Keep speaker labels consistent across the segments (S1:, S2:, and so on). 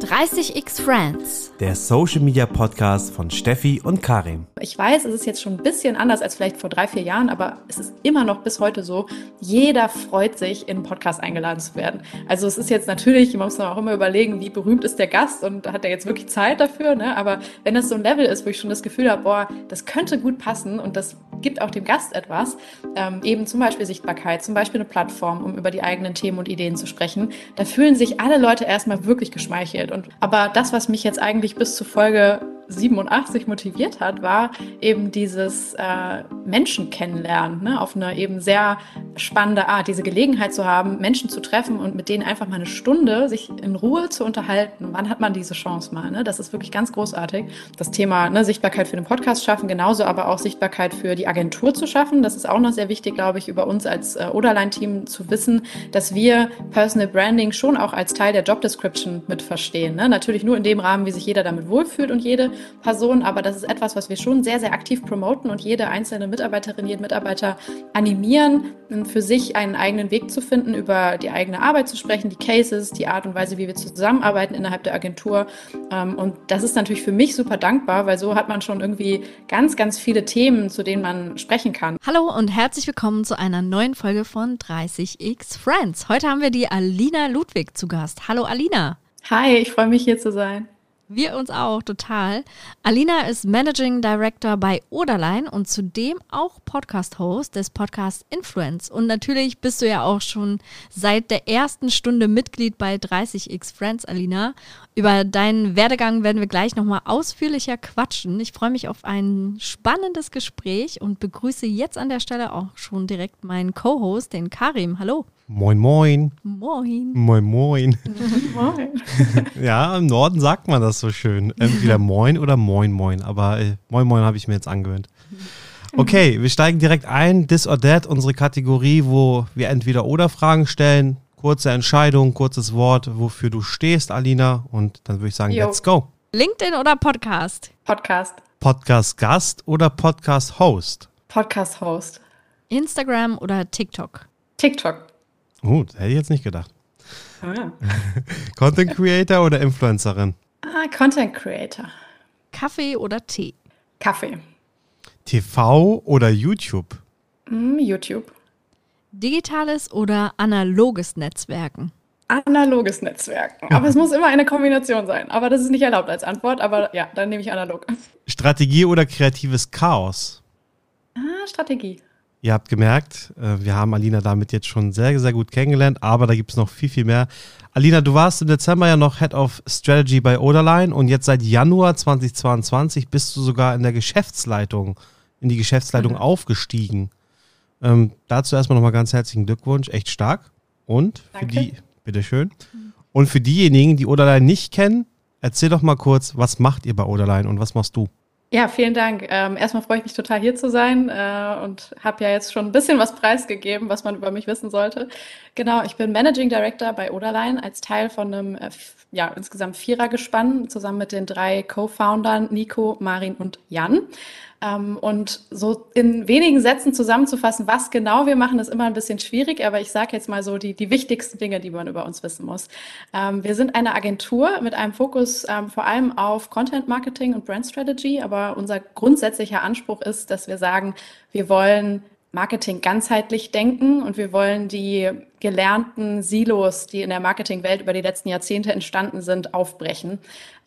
S1: 30x Friends.
S2: Der Social Media Podcast von Steffi und Karim.
S3: Ich weiß, es ist jetzt schon ein bisschen anders als vielleicht vor drei, vier Jahren, aber es ist immer noch bis heute so, jeder freut sich, in einen Podcast eingeladen zu werden. Also es ist jetzt natürlich, man muss auch immer überlegen, wie berühmt ist der Gast und hat er jetzt wirklich Zeit dafür, ne? aber wenn das so ein Level ist, wo ich schon das Gefühl habe, boah, das könnte gut passen und das gibt auch dem Gast etwas, ähm, eben zum Beispiel Sichtbarkeit, zum Beispiel eine Plattform, um über die eigenen Themen und Ideen zu sprechen, da fühlen sich alle Leute erstmal wirklich geschmeichelt. Und aber das, was mich jetzt eigentlich bis zur Folge 87 motiviert hat, war eben dieses äh, Menschen kennenlernen, ne? auf eine eben sehr spannende Art, diese Gelegenheit zu haben, Menschen zu treffen und mit denen einfach mal eine Stunde sich in Ruhe zu unterhalten. Wann hat man diese Chance mal? Ne? Das ist wirklich ganz großartig. Das Thema ne, Sichtbarkeit für den Podcast schaffen, genauso aber auch Sichtbarkeit für die Agentur zu schaffen. Das ist auch noch sehr wichtig, glaube ich, über uns als äh, Oderline-Team zu wissen, dass wir Personal Branding schon auch als Teil der Job Description mit verstehen. Ne? Natürlich nur in dem Rahmen, wie sich jeder damit wohlfühlt und jede Person, aber das ist etwas, was wir schon sehr, sehr aktiv promoten und jede einzelne Mitarbeiterin, jeden Mitarbeiter animieren, für sich einen eigenen Weg zu finden, über die eigene Arbeit zu sprechen, die Cases, die Art und Weise, wie wir zusammenarbeiten innerhalb der Agentur. Ähm, und das ist natürlich für mich super dankbar, weil so hat man schon irgendwie ganz, ganz viele Themen, zu denen man sprechen kann.
S1: Hallo und herzlich willkommen zu einer neuen Folge von 30x Friends. Heute haben wir die Alina Ludwig zu Gast. Hallo Alina.
S3: Hi, ich freue mich hier zu sein.
S1: Wir uns auch, total. Alina ist Managing Director bei Oderline und zudem auch Podcast-Host des Podcast Influence. Und natürlich bist du ja auch schon seit der ersten Stunde Mitglied bei 30x Friends, Alina. Über deinen Werdegang werden wir gleich nochmal ausführlicher quatschen. Ich freue mich auf ein spannendes Gespräch und begrüße jetzt an der Stelle auch schon direkt meinen Co-Host, den Karim. Hallo.
S2: Moin, moin.
S1: Moin.
S2: Moin, moin. moin. ja, im Norden sagt man das so schön. Entweder moin oder moin, moin. Aber äh, moin, moin habe ich mir jetzt angewöhnt. Okay, wir steigen direkt ein. This or That, unsere Kategorie, wo wir entweder oder Fragen stellen. Kurze Entscheidung, kurzes Wort, wofür du stehst, Alina. Und dann würde ich sagen, jo. let's go.
S1: LinkedIn oder Podcast?
S3: Podcast.
S2: Podcast-Gast oder Podcast-Host?
S3: Podcast-Host.
S1: Instagram oder TikTok?
S3: TikTok.
S2: Oh, das hätte ich jetzt nicht gedacht. Ja. Content Creator oder Influencerin?
S3: Ah, Content Creator.
S1: Kaffee oder Tee?
S3: Kaffee.
S2: TV oder YouTube?
S3: Mm, YouTube.
S1: Digitales oder analoges Netzwerken?
S3: Analoges Netzwerken. Aber es muss immer eine Kombination sein. Aber das ist nicht erlaubt als Antwort. Aber ja, dann nehme ich analog.
S2: Strategie oder kreatives Chaos?
S3: Ah, Strategie.
S2: Ihr habt gemerkt, äh, wir haben Alina damit jetzt schon sehr, sehr gut kennengelernt, aber da gibt es noch viel, viel mehr. Alina, du warst im Dezember ja noch Head of Strategy bei Oderline und jetzt seit Januar 2022 bist du sogar in der Geschäftsleitung, in die Geschäftsleitung mhm. aufgestiegen. Ähm, dazu erstmal nochmal ganz herzlichen Glückwunsch, echt stark. Und für
S3: Danke.
S2: die, bitteschön. Und für diejenigen, die Oderline nicht kennen, erzähl doch mal kurz, was macht ihr bei Oderline und was machst du?
S3: Ja, vielen Dank. Ähm, erstmal freue ich mich total hier zu sein äh, und habe ja jetzt schon ein bisschen was preisgegeben, was man über mich wissen sollte. Genau, ich bin Managing Director bei Oderline als Teil von einem äh, ja, insgesamt Vierergespann zusammen mit den drei Co-Foundern Nico, Marin und Jan. Ähm, und so in wenigen Sätzen zusammenzufassen, was genau wir machen, ist immer ein bisschen schwierig, aber ich sage jetzt mal so die, die wichtigsten Dinge, die man über uns wissen muss. Ähm, wir sind eine Agentur mit einem Fokus ähm, vor allem auf Content Marketing und Brand Strategy, aber unser grundsätzlicher Anspruch ist, dass wir sagen, wir wollen Marketing ganzheitlich denken und wir wollen die gelernten Silos, die in der Marketingwelt über die letzten Jahrzehnte entstanden sind, aufbrechen.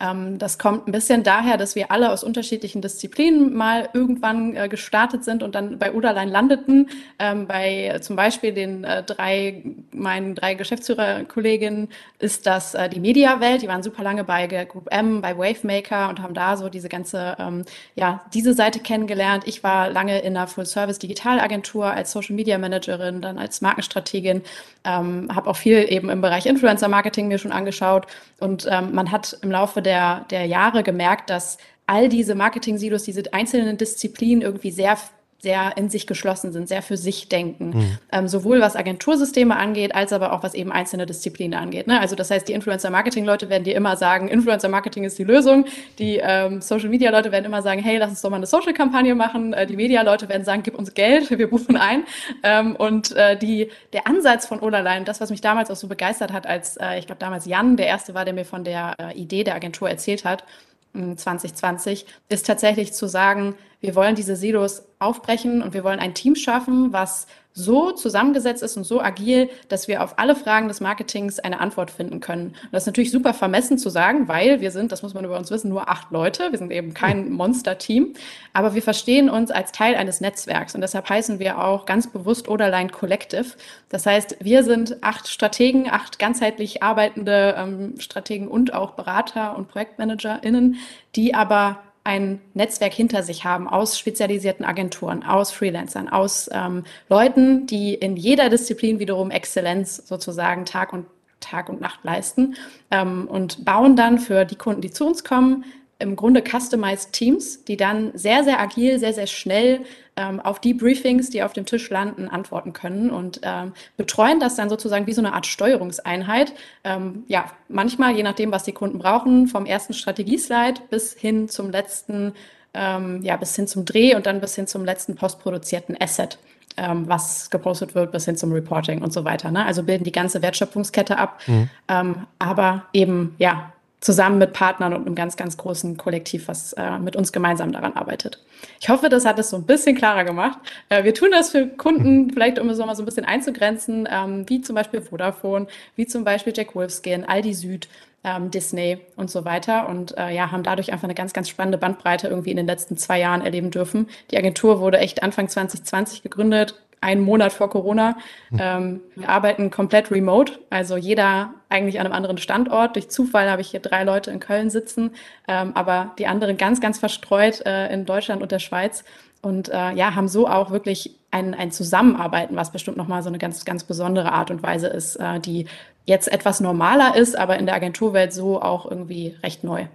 S3: Ähm, das kommt ein bisschen daher, dass wir alle aus unterschiedlichen Disziplinen mal irgendwann äh, gestartet sind und dann bei Uderlein landeten. Ähm, bei zum Beispiel den äh, drei, meinen drei Geschäftsführerkolleginnen ist das äh, die Mediawelt. Die waren super lange bei Group M, bei Wavemaker und haben da so diese ganze, ähm, ja, diese Seite kennengelernt. Ich war lange in einer Full-Service-Digitalagentur als Social Media Managerin, dann als Markenstrategin ähm, habe auch viel eben im Bereich Influencer-Marketing mir schon angeschaut. Und ähm, man hat im Laufe der, der Jahre gemerkt, dass all diese Marketing-Silos, diese einzelnen Disziplinen irgendwie sehr sehr in sich geschlossen sind, sehr für sich denken. Mhm. Ähm, sowohl was Agentursysteme angeht, als aber auch was eben einzelne Disziplinen angeht. Ne? Also das heißt, die Influencer-Marketing-Leute werden dir immer sagen, Influencer-Marketing ist die Lösung. Die ähm, Social-Media-Leute werden immer sagen, hey, lass uns doch mal eine Social-Kampagne machen. Äh, die Media-Leute werden sagen, gib uns Geld, wir buchen ein. Ähm, und äh, die, der Ansatz von Oderlein, das, was mich damals auch so begeistert hat, als äh, ich glaube damals Jan der Erste war, der mir von der äh, Idee der Agentur erzählt hat, 2020, ist tatsächlich zu sagen, wir wollen diese Silos aufbrechen und wir wollen ein Team schaffen, was so zusammengesetzt ist und so agil, dass wir auf alle Fragen des Marketings eine Antwort finden können. Und das ist natürlich super vermessen zu sagen, weil wir sind, das muss man über uns wissen, nur acht Leute. Wir sind eben kein Monster-Team, aber wir verstehen uns als Teil eines Netzwerks und deshalb heißen wir auch ganz bewusst Oderline Collective. Das heißt, wir sind acht Strategen, acht ganzheitlich arbeitende ähm, Strategen und auch Berater und ProjektmanagerInnen, die aber ein Netzwerk hinter sich haben aus spezialisierten Agenturen, aus Freelancern, aus ähm, Leuten, die in jeder Disziplin wiederum Exzellenz sozusagen Tag und Tag und Nacht leisten ähm, und bauen dann für die Kunden, die zu uns kommen, im Grunde customized Teams, die dann sehr, sehr agil, sehr, sehr schnell ähm, auf die Briefings, die auf dem Tisch landen, antworten können und ähm, betreuen das dann sozusagen wie so eine Art Steuerungseinheit. Ähm, ja, manchmal, je nachdem, was die Kunden brauchen, vom ersten Strategieslide bis hin zum letzten, ähm, ja, bis hin zum Dreh und dann bis hin zum letzten postproduzierten Asset. Ähm, was gepostet wird, bis hin zum Reporting und so weiter. Ne? Also bilden die ganze Wertschöpfungskette ab, mhm. ähm, aber eben ja zusammen mit Partnern und einem ganz, ganz großen Kollektiv, was äh, mit uns gemeinsam daran arbeitet. Ich hoffe, das hat es so ein bisschen klarer gemacht. Äh, wir tun das für Kunden, vielleicht um es nochmal so ein bisschen einzugrenzen, ähm, wie zum Beispiel Vodafone, wie zum Beispiel Jack Wolfskin, Aldi Süd, ähm, Disney und so weiter. Und äh, ja, haben dadurch einfach eine ganz, ganz spannende Bandbreite irgendwie in den letzten zwei Jahren erleben dürfen. Die Agentur wurde echt Anfang 2020 gegründet, einen Monat vor Corona. Hm. Ähm, wir arbeiten komplett remote, also jeder eigentlich an einem anderen Standort. Durch Zufall habe ich hier drei Leute in Köln sitzen, ähm, aber die anderen ganz, ganz verstreut äh, in Deutschland und der Schweiz. Und äh, ja, haben so auch wirklich ein, ein Zusammenarbeiten, was bestimmt nochmal so eine ganz, ganz besondere Art und Weise ist, äh, die jetzt etwas normaler ist, aber in der Agenturwelt so auch irgendwie recht neu.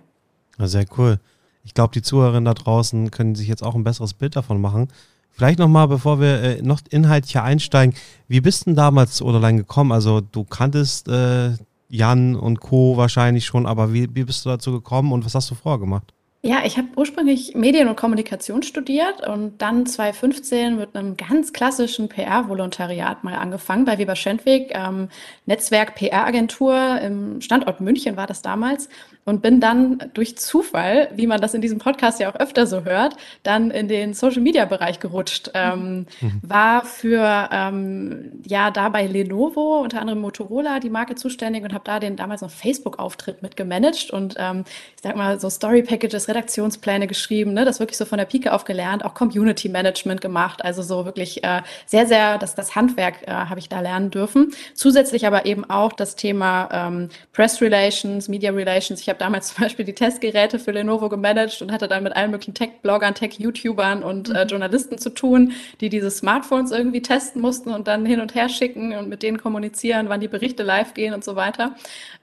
S2: Sehr cool. Ich glaube, die Zuhörerinnen da draußen können sich jetzt auch ein besseres Bild davon machen. Vielleicht nochmal, bevor wir äh, noch inhaltlicher einsteigen, wie bist du denn damals zu Oderlein gekommen? Also du kanntest äh, Jan und Co. wahrscheinlich schon, aber wie, wie bist du dazu gekommen und was hast du vorher gemacht?
S3: Ja, ich habe ursprünglich Medien und Kommunikation studiert und dann 2015 mit einem ganz klassischen PR-Volontariat mal angefangen bei Weber Schendweg, ähm, Netzwerk PR-Agentur im Standort München war das damals und bin dann durch Zufall, wie man das in diesem Podcast ja auch öfter so hört, dann in den Social Media Bereich gerutscht. Ähm, mhm. War für ähm, ja da bei Lenovo, unter anderem Motorola, die Marke zuständig und habe da den damals noch Facebook-Auftritt mit gemanagt und ähm, ich sag mal so Story Packages, Redaktionspläne geschrieben, ne, das wirklich so von der Pike auf gelernt, auch Community Management gemacht, also so wirklich äh, sehr, sehr, das, das Handwerk äh, habe ich da lernen dürfen. Zusätzlich aber eben auch das Thema ähm, Press Relations, Media Relations. Ich habe damals zum Beispiel die Testgeräte für Lenovo gemanagt und hatte dann mit allen möglichen Tech-Bloggern, Tech-YouTubern und äh, mhm. Journalisten zu tun, die diese Smartphones irgendwie testen mussten und dann hin und her schicken und mit denen kommunizieren, wann die Berichte live gehen und so weiter.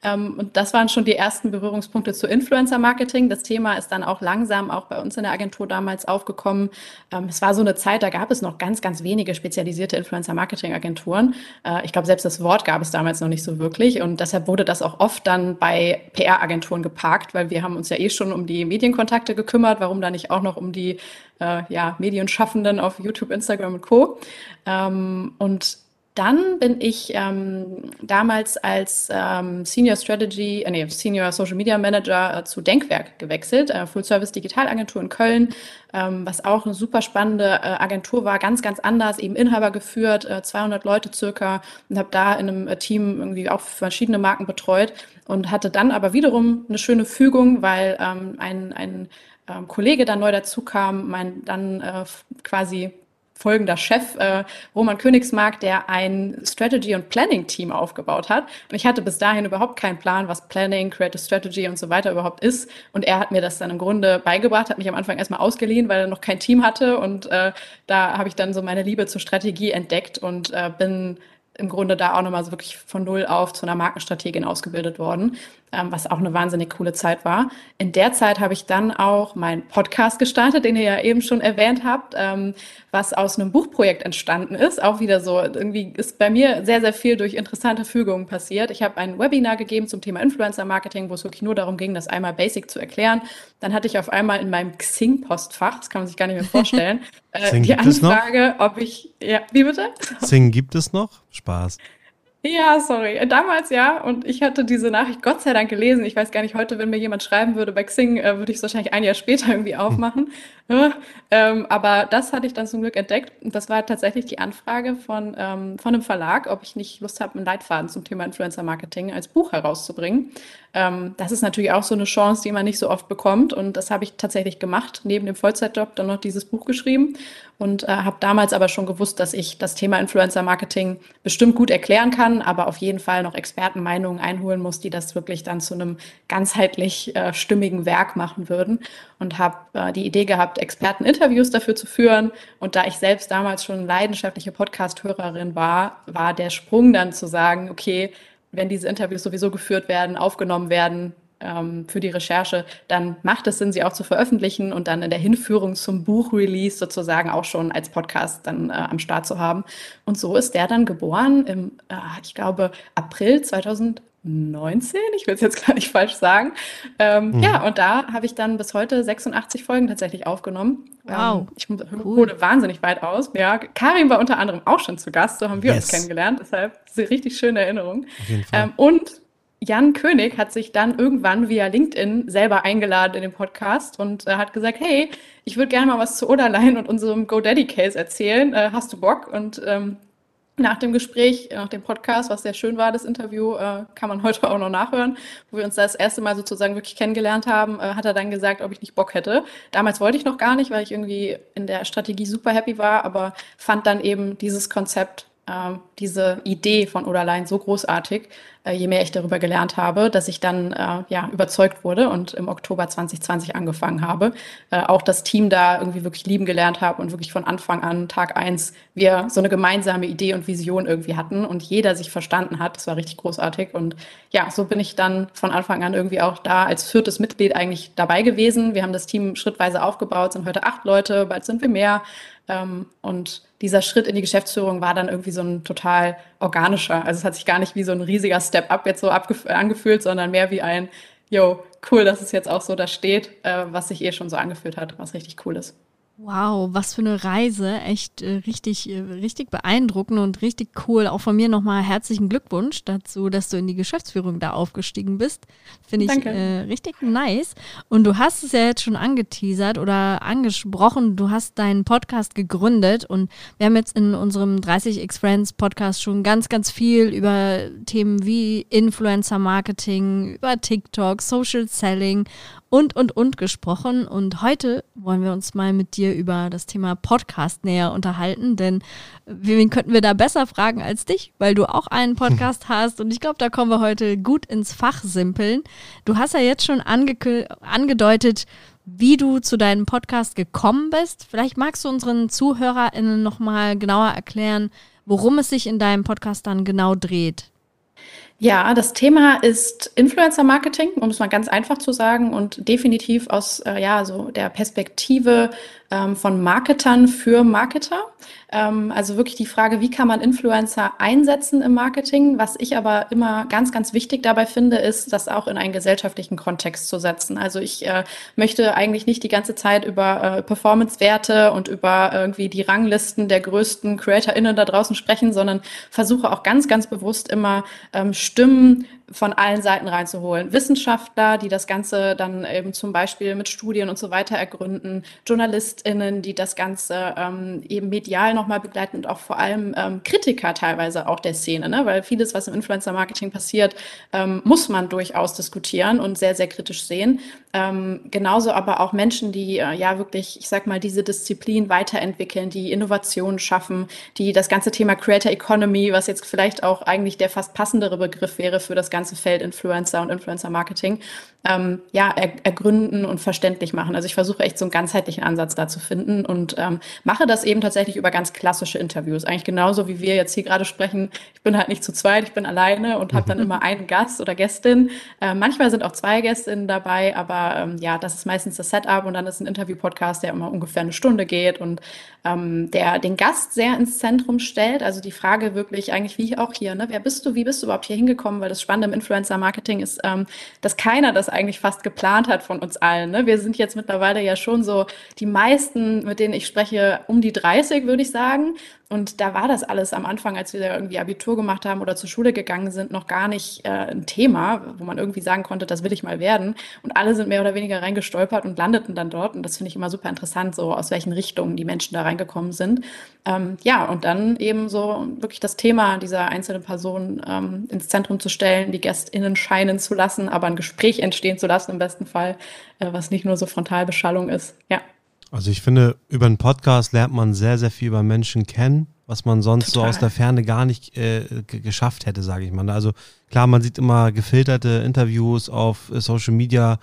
S3: Ähm, und das waren schon die ersten Berührungspunkte zu Influencer-Marketing. Das Thema ist dann auch langsam auch bei uns in der Agentur damals aufgekommen. Ähm, es war so eine Zeit, da gab es noch ganz, ganz wenige spezialisierte Influencer-Marketing-Agenturen. Äh, ich glaube, selbst das Wort gab es damals noch nicht so wirklich. Und deshalb wurde das auch oft dann bei PR-Agenturen geparkt, weil wir haben uns ja eh schon um die Medienkontakte gekümmert. Warum da nicht auch noch um die äh, ja, Medienschaffenden auf YouTube, Instagram und Co. Ähm, und dann bin ich ähm, damals als ähm, Senior Strategy, äh, nee, Senior Social Media Manager äh, zu Denkwerk gewechselt, äh, Full Service Digitalagentur in Köln, ähm, was auch eine super spannende äh, Agentur war, ganz, ganz anders, eben Inhaber geführt, äh, 200 Leute circa und habe da in einem äh, Team irgendwie auch verschiedene Marken betreut und hatte dann aber wiederum eine schöne Fügung, weil ähm, ein, ein ähm, Kollege dann neu dazu kam, mein dann äh, quasi folgender Chef, äh, Roman Königsmark, der ein Strategy- und Planning-Team aufgebaut hat. Und ich hatte bis dahin überhaupt keinen Plan, was Planning, Creative Strategy und so weiter überhaupt ist. Und er hat mir das dann im Grunde beigebracht, hat mich am Anfang erstmal ausgeliehen, weil er noch kein Team hatte. Und äh, da habe ich dann so meine Liebe zur Strategie entdeckt und äh, bin im Grunde da auch nochmal so wirklich von Null auf zu einer Markenstrategin ausgebildet worden. Ähm, was auch eine wahnsinnig coole Zeit war. In der Zeit habe ich dann auch meinen Podcast gestartet, den ihr ja eben schon erwähnt habt, ähm, was aus einem Buchprojekt entstanden ist. Auch wieder so, irgendwie ist bei mir sehr, sehr viel durch interessante Fügungen passiert. Ich habe ein Webinar gegeben zum Thema Influencer Marketing, wo es wirklich nur darum ging, das einmal basic zu erklären. Dann hatte ich auf einmal in meinem Xing-Postfach, das kann man sich gar nicht mehr vorstellen, äh, die Anfrage, ob ich, ja, wie bitte?
S2: Xing gibt es noch? Spaß.
S3: Ja, sorry. Damals ja. Und ich hatte diese Nachricht Gott sei Dank gelesen. Ich weiß gar nicht, heute, wenn mir jemand schreiben würde bei Xing, äh, würde ich es wahrscheinlich ein Jahr später irgendwie aufmachen. Ähm, aber das hatte ich dann zum Glück entdeckt. Und das war tatsächlich die Anfrage von, ähm, von einem Verlag, ob ich nicht Lust habe, einen Leitfaden zum Thema Influencer Marketing als Buch herauszubringen. Ähm, das ist natürlich auch so eine Chance, die man nicht so oft bekommt. Und das habe ich tatsächlich gemacht, neben dem Vollzeitjob dann noch dieses Buch geschrieben und äh, habe damals aber schon gewusst, dass ich das Thema Influencer Marketing bestimmt gut erklären kann, aber auf jeden Fall noch Expertenmeinungen einholen muss, die das wirklich dann zu einem ganzheitlich äh, stimmigen Werk machen würden. Und habe äh, die Idee gehabt, Experteninterviews dafür zu führen. Und da ich selbst damals schon leidenschaftliche Podcast-Hörerin war, war der Sprung dann zu sagen, okay, wenn diese Interviews sowieso geführt werden, aufgenommen werden, ähm, für die Recherche, dann macht es Sinn, sie auch zu veröffentlichen und dann in der Hinführung zum Buchrelease sozusagen auch schon als Podcast dann äh, am Start zu haben. Und so ist der dann geboren im, äh, ich glaube, April 2019, ich will es jetzt gar nicht falsch sagen. Ähm, mhm. Ja, und da habe ich dann bis heute 86 Folgen tatsächlich aufgenommen.
S1: Wow. Ähm,
S3: ich cool. hole wahnsinnig weit aus. Ja, Karin war unter anderem auch schon zu Gast, so haben wir yes. uns kennengelernt. Deshalb ist eine richtig schöne Erinnerung. Auf jeden Fall. Ähm, und Jan König hat sich dann irgendwann via LinkedIn selber eingeladen in den Podcast und äh, hat gesagt, hey, ich würde gerne mal was zu Oderlein und unserem GoDaddy-Case erzählen. Äh, hast du Bock? Und ähm, nach dem Gespräch, nach dem Podcast, was sehr schön war, das Interview, äh, kann man heute auch noch nachhören, wo wir uns das erste Mal sozusagen wirklich kennengelernt haben, äh, hat er dann gesagt, ob ich nicht Bock hätte. Damals wollte ich noch gar nicht, weil ich irgendwie in der Strategie super happy war, aber fand dann eben dieses Konzept äh, diese Idee von Oderlein so großartig, äh, je mehr ich darüber gelernt habe, dass ich dann äh, ja überzeugt wurde und im Oktober 2020 angefangen habe. Äh, auch das Team da irgendwie wirklich lieben gelernt habe und wirklich von Anfang an, Tag eins, wir so eine gemeinsame Idee und Vision irgendwie hatten und jeder sich verstanden hat. Das war richtig großartig. Und ja, so bin ich dann von Anfang an irgendwie auch da als viertes Mitglied eigentlich dabei gewesen. Wir haben das Team schrittweise aufgebaut, sind heute acht Leute, bald sind wir mehr. Ähm, und dieser Schritt in die Geschäftsführung war dann irgendwie so ein total organischer. Also es hat sich gar nicht wie so ein riesiger Step-up jetzt so angefühlt, sondern mehr wie ein, yo, cool, dass es jetzt auch so da steht, äh, was sich eh schon so angefühlt hat, was richtig cool ist.
S1: Wow, was für eine Reise. Echt äh, richtig, äh, richtig beeindruckend und richtig cool. Auch von mir nochmal herzlichen Glückwunsch dazu, dass du in die Geschäftsführung da aufgestiegen bist. Finde ich äh, richtig nice. Und du hast es ja jetzt schon angeteasert oder angesprochen. Du hast deinen Podcast gegründet und wir haben jetzt in unserem 30x Friends Podcast schon ganz, ganz viel über Themen wie Influencer Marketing, über TikTok, Social Selling und, und, und gesprochen. Und heute wollen wir uns mal mit dir über das Thema Podcast näher unterhalten, denn wen könnten wir da besser fragen als dich, weil du auch einen Podcast hast und ich glaube, da kommen wir heute gut ins Fach simpeln. Du hast ja jetzt schon angedeutet, wie du zu deinem Podcast gekommen bist. Vielleicht magst du unseren ZuhörerInnen nochmal genauer erklären, worum es sich in deinem Podcast dann genau dreht.
S3: Ja, das Thema ist Influencer Marketing, um es mal ganz einfach zu sagen und definitiv aus äh, ja so der Perspektive ähm, von Marketern für Marketer. Ähm, also wirklich die Frage, wie kann man Influencer einsetzen im Marketing? Was ich aber immer ganz, ganz wichtig dabei finde, ist, das auch in einen gesellschaftlichen Kontext zu setzen. Also ich äh, möchte eigentlich nicht die ganze Zeit über äh, Performance-Werte und über irgendwie die Ranglisten der größten CreatorInnen da draußen sprechen, sondern versuche auch ganz, ganz bewusst immer ähm, Stimmen von allen Seiten reinzuholen. Wissenschaftler, die das Ganze dann eben zum Beispiel mit Studien und so weiter ergründen, JournalistInnen, die das Ganze ähm, eben medial nochmal begleiten und auch vor allem ähm, Kritiker teilweise auch der Szene, ne? weil vieles, was im Influencer-Marketing passiert, ähm, muss man durchaus diskutieren und sehr, sehr kritisch sehen. Ähm, genauso aber auch Menschen, die äh, ja wirklich, ich sag mal, diese Disziplin weiterentwickeln, die Innovationen schaffen, die das ganze Thema Creator Economy, was jetzt vielleicht auch eigentlich der fast passendere Begriff wäre für das ganze Feld Influencer und Influencer Marketing ähm, ja, er, ergründen und verständlich machen. Also ich versuche echt so einen ganzheitlichen Ansatz da zu finden und ähm, mache das eben tatsächlich über ganz klassische Interviews. Eigentlich genauso wie wir jetzt hier gerade sprechen. Ich bin halt nicht zu zweit, ich bin alleine und habe dann immer einen Gast oder Gästin. Äh, manchmal sind auch zwei Gästinnen dabei, aber ähm, ja, das ist meistens das Setup und dann ist ein Interview-Podcast, der immer ungefähr eine Stunde geht und ähm, der den Gast sehr ins Zentrum stellt. Also die Frage wirklich eigentlich wie auch hier, ne? wer bist du, wie bist du überhaupt hier hingekommen? Weil das Spannende im Influencer-Marketing ist, ähm, dass keiner das eigentlich fast geplant hat von uns allen. Ne? Wir sind jetzt mittlerweile ja schon so die meisten, mit denen ich spreche, um die 30, würde ich sagen. Und da war das alles am Anfang, als wir irgendwie Abitur gemacht haben oder zur Schule gegangen sind, noch gar nicht äh, ein Thema, wo man irgendwie sagen konnte, das will ich mal werden. Und alle sind mehr oder weniger reingestolpert und landeten dann dort. Und das finde ich immer super interessant, so aus welchen Richtungen die Menschen da reingekommen sind. Ähm, ja, und dann eben so wirklich das Thema dieser einzelnen Person ähm, ins Zentrum zu stellen, die GästInnen scheinen zu lassen, aber ein Gespräch entstehen zu lassen im besten Fall, äh, was nicht nur so Frontalbeschallung ist. Ja.
S2: Also ich finde, über einen Podcast lernt man sehr, sehr viel über Menschen kennen, was man sonst Total. so aus der Ferne gar nicht äh, geschafft hätte, sage ich mal. Also klar, man sieht immer gefilterte Interviews auf äh, Social Media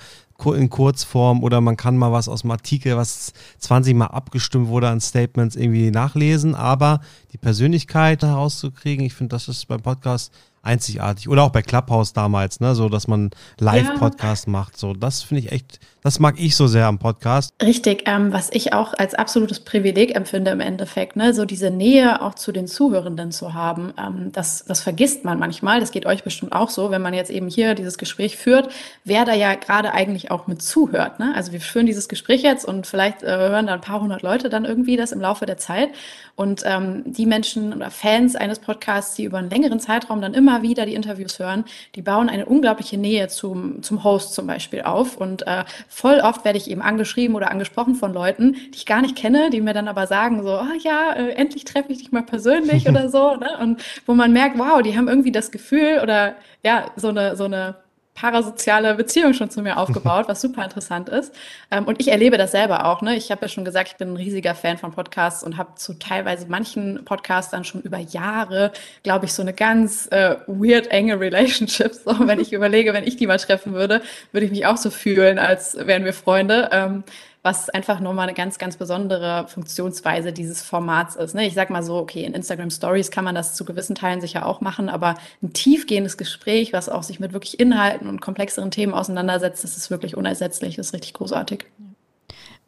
S2: in Kurzform oder man kann mal was aus dem Artikel, was 20 Mal abgestimmt wurde an Statements irgendwie nachlesen, aber die Persönlichkeit herauszukriegen, ich finde, das ist beim Podcast einzigartig. Oder auch bei Clubhouse damals, ne, so dass man Live-Podcast ja. macht. So, das finde ich echt, das mag ich so sehr am Podcast.
S3: Richtig, ähm, was ich auch als absolutes Privileg empfinde im Endeffekt, ne, so diese Nähe auch zu den Zuhörenden zu haben, ähm, das, das vergisst man manchmal. Das geht euch bestimmt auch so, wenn man jetzt eben hier dieses Gespräch führt, wer da ja gerade eigentlich auch mit zuhört. Ne? Also wir führen dieses Gespräch jetzt und vielleicht äh, hören da ein paar hundert Leute dann irgendwie das im Laufe der Zeit. Und ähm, die Menschen oder Fans eines Podcasts, die über einen längeren Zeitraum dann immer wieder die Interviews hören, die bauen eine unglaubliche Nähe zum, zum Host zum Beispiel auf. Und äh, voll oft werde ich eben angeschrieben oder angesprochen von Leuten, die ich gar nicht kenne, die mir dann aber sagen so, ah ja, äh, endlich treffe ich dich mal persönlich oder so. Ne? Und wo man merkt, wow, die haben irgendwie das Gefühl oder ja, so eine, so eine parasoziale Beziehung schon zu mir aufgebaut, was super interessant ist. Ähm, und ich erlebe das selber auch. Ne? Ich habe ja schon gesagt, ich bin ein riesiger Fan von Podcasts und habe zu teilweise manchen Podcastern schon über Jahre, glaube ich, so eine ganz äh, weird enge Relationship. So, wenn ich überlege, wenn ich die mal treffen würde, würde ich mich auch so fühlen, als wären wir Freunde. Ähm, was einfach nochmal eine ganz, ganz besondere Funktionsweise dieses Formats ist. Ne? Ich sag mal so, okay, in Instagram Stories kann man das zu gewissen Teilen sicher auch machen, aber ein tiefgehendes Gespräch, was auch sich mit wirklich Inhalten und komplexeren Themen auseinandersetzt, das ist wirklich unersetzlich, das ist richtig großartig.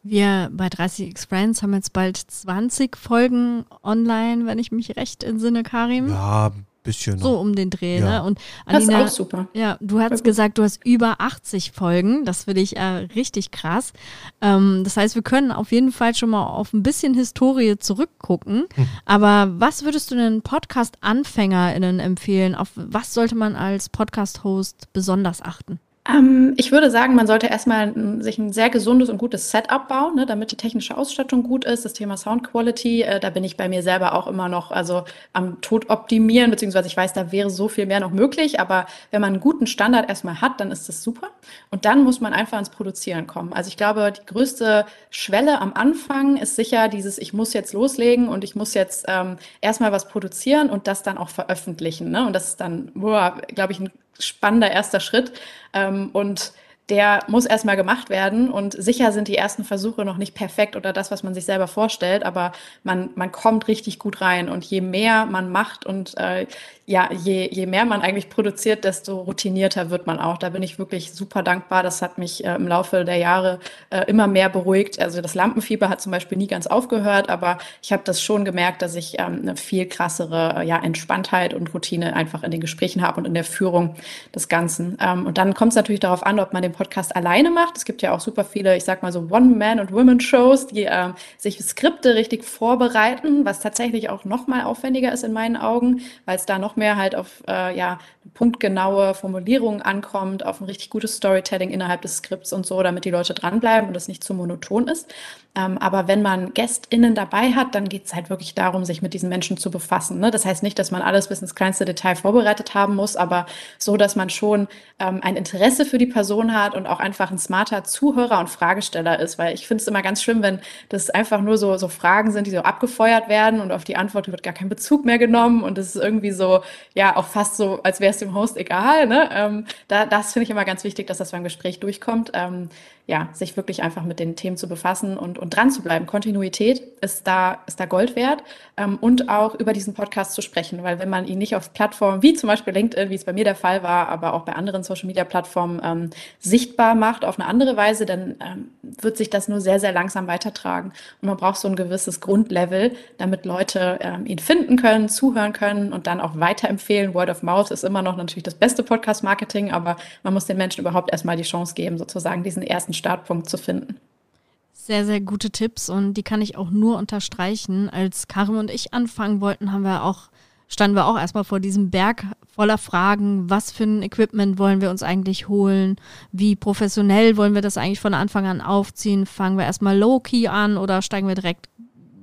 S1: Wir bei 30x Friends haben jetzt bald 20 Folgen online, wenn ich mich recht entsinne, Karim.
S2: Ja, bisschen. Noch.
S1: So um den Dreh,
S3: ja.
S1: ne? Und
S3: Alina, das ist auch super.
S1: Ja, du hast gesagt, du hast über 80 Folgen. Das finde ich äh, richtig krass. Ähm, das heißt, wir können auf jeden Fall schon mal auf ein bisschen Historie zurückgucken. Hm. Aber was würdest du den Podcast-AnfängerInnen empfehlen? Auf was sollte man als Podcast-Host besonders achten?
S3: Ähm, ich würde sagen, man sollte erstmal sich ein sehr gesundes und gutes Setup bauen, ne, damit die technische Ausstattung gut ist. Das Thema Sound Quality, äh, da bin ich bei mir selber auch immer noch also am Tod optimieren, beziehungsweise ich weiß, da wäre so viel mehr noch möglich. Aber wenn man einen guten Standard erstmal hat, dann ist das super. Und dann muss man einfach ins Produzieren kommen. Also ich glaube, die größte Schwelle am Anfang ist sicher dieses, ich muss jetzt loslegen und ich muss jetzt ähm, erstmal was produzieren und das dann auch veröffentlichen. Ne? Und das ist dann, glaube ich, ein spannender erster Schritt. Ähm, und der muss erstmal gemacht werden und sicher sind die ersten Versuche noch nicht perfekt oder das, was man sich selber vorstellt, aber man, man kommt richtig gut rein und je mehr man macht und äh, ja, je, je mehr man eigentlich produziert, desto routinierter wird man auch. Da bin ich wirklich super dankbar. Das hat mich äh, im Laufe der Jahre äh, immer mehr beruhigt. Also das Lampenfieber hat zum Beispiel nie ganz aufgehört, aber ich habe das schon gemerkt, dass ich ähm, eine viel krassere äh, ja, Entspanntheit und Routine einfach in den Gesprächen habe und in der Führung des Ganzen. Ähm, und dann kommt es natürlich darauf an, ob man den Podcast alleine macht. Es gibt ja auch super viele, ich sag mal so One-Man- und Women-Shows, die ähm, sich Skripte richtig vorbereiten, was tatsächlich auch noch mal aufwendiger ist in meinen Augen, weil es da noch mehr halt auf äh, ja, punktgenaue Formulierungen ankommt, auf ein richtig gutes Storytelling innerhalb des Skripts und so, damit die Leute dranbleiben und es nicht zu monoton ist. Ähm, aber wenn man GästInnen dabei hat, dann geht es halt wirklich darum, sich mit diesen Menschen zu befassen. Ne? Das heißt nicht, dass man alles bis ins kleinste Detail vorbereitet haben muss, aber so, dass man schon ähm, ein Interesse für die Person hat, und auch einfach ein smarter Zuhörer und Fragesteller ist, weil ich finde es immer ganz schlimm, wenn das einfach nur so, so Fragen sind, die so abgefeuert werden und auf die Antwort wird gar kein Bezug mehr genommen und es ist irgendwie so, ja, auch fast so, als wäre es dem Host egal. Ne? Ähm, da, das finde ich immer ganz wichtig, dass das beim Gespräch durchkommt. Ähm, ja, sich wirklich einfach mit den Themen zu befassen und, und dran zu bleiben. Kontinuität ist da, ist da Gold wert ähm, und auch über diesen Podcast zu sprechen, weil wenn man ihn nicht auf Plattformen wie zum Beispiel LinkedIn, wie es bei mir der Fall war, aber auch bei anderen Social Media Plattformen ähm, sichtbar macht auf eine andere Weise, dann ähm, wird sich das nur sehr, sehr langsam weitertragen. Und man braucht so ein gewisses Grundlevel, damit Leute ähm, ihn finden können, zuhören können und dann auch weiterempfehlen. Word of Mouth ist immer noch natürlich das beste Podcast-Marketing, aber man muss den Menschen überhaupt erstmal die Chance geben, sozusagen diesen ersten Startpunkt zu finden.
S1: Sehr, sehr gute Tipps und die kann ich auch nur unterstreichen. Als Karim und ich anfangen wollten, haben wir auch, standen wir auch erstmal vor diesem Berg voller Fragen. Was für ein Equipment wollen wir uns eigentlich holen? Wie professionell wollen wir das eigentlich von Anfang an aufziehen? Fangen wir erstmal low-key an oder steigen wir direkt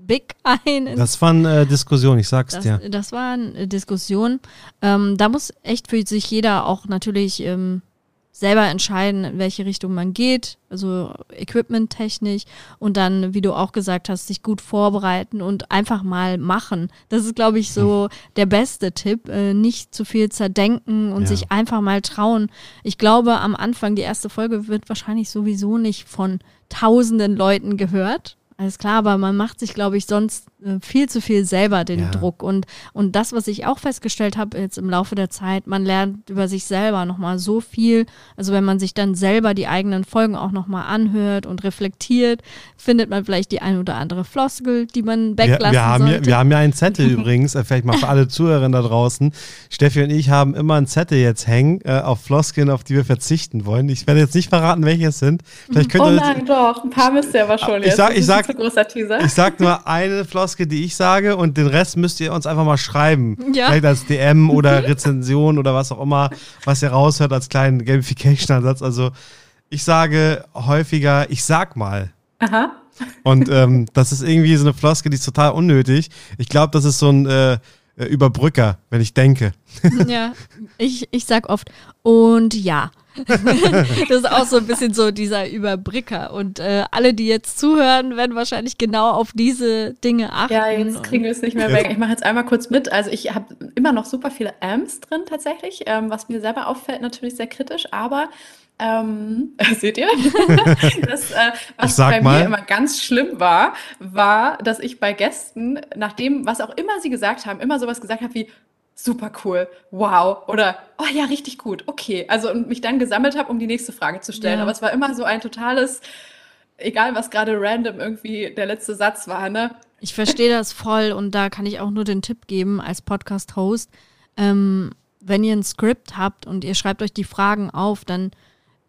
S1: big ein?
S2: Das war eine äh, Diskussion, ich sag's
S1: das,
S2: dir.
S1: Das war eine Diskussion. Ähm, da muss echt für sich jeder auch natürlich ähm, selber entscheiden, in welche Richtung man geht, also equipmenttechnisch und dann, wie du auch gesagt hast, sich gut vorbereiten und einfach mal machen. Das ist, glaube ich, so hm. der beste Tipp. Äh, nicht zu viel zerdenken und ja. sich einfach mal trauen. Ich glaube, am Anfang, die erste Folge wird wahrscheinlich sowieso nicht von tausenden Leuten gehört. Alles klar, aber man macht sich, glaube ich, sonst viel zu viel selber den ja. Druck. Und, und das, was ich auch festgestellt habe jetzt im Laufe der Zeit, man lernt über sich selber nochmal so viel. Also wenn man sich dann selber die eigenen Folgen auch nochmal anhört und reflektiert, findet man vielleicht die ein oder andere Floskel, die man weglassen
S2: wir, wir haben
S1: sollte.
S2: Ja, wir haben ja einen Zettel übrigens, äh, vielleicht mal für alle Zuhörer da draußen. Steffi und ich haben immer einen Zettel jetzt hängen äh, auf Floskeln, auf die wir verzichten wollen. Ich werde jetzt nicht verraten, welche es sind.
S3: Vielleicht könnt oh nein, doch, ein paar müsst ihr aber schon
S2: ich
S3: jetzt.
S2: Sag, ich, sag, ich sag nur eine Floskel Floskel, die ich sage und den Rest müsst ihr uns einfach mal schreiben. Ja. Vielleicht als DM oder Rezension oder was auch immer, was ihr raushört als kleinen Gamification-Ansatz. Also ich sage häufiger, ich sag mal.
S3: Aha.
S2: Und ähm, das ist irgendwie so eine Floskel, die ist total unnötig. Ich glaube, das ist so ein äh, Überbrücker, wenn ich denke.
S1: Ja, ich, ich sag oft und ja. das ist auch so ein bisschen so dieser Überbricker. Und äh, alle, die jetzt zuhören, werden wahrscheinlich genau auf diese Dinge achten.
S3: Ja, jetzt kriegen wir es nicht mehr weg. Ich mache jetzt einmal kurz mit. Also ich habe immer noch super viele Amps drin tatsächlich, ähm, was mir selber auffällt, natürlich sehr kritisch, aber ähm, seht ihr? das, äh, was bei mal. mir immer ganz schlimm war, war, dass ich bei Gästen, nachdem, was auch immer sie gesagt haben, immer sowas gesagt habe wie, super cool, wow oder oh ja, richtig gut, okay. Also und mich dann gesammelt habe, um die nächste Frage zu stellen. Ja. Aber es war immer so ein totales, egal was gerade random irgendwie der letzte Satz war, ne?
S1: Ich verstehe das voll und da kann ich auch nur den Tipp geben als Podcast-Host. Ähm, wenn ihr ein Skript habt und ihr schreibt euch die Fragen auf, dann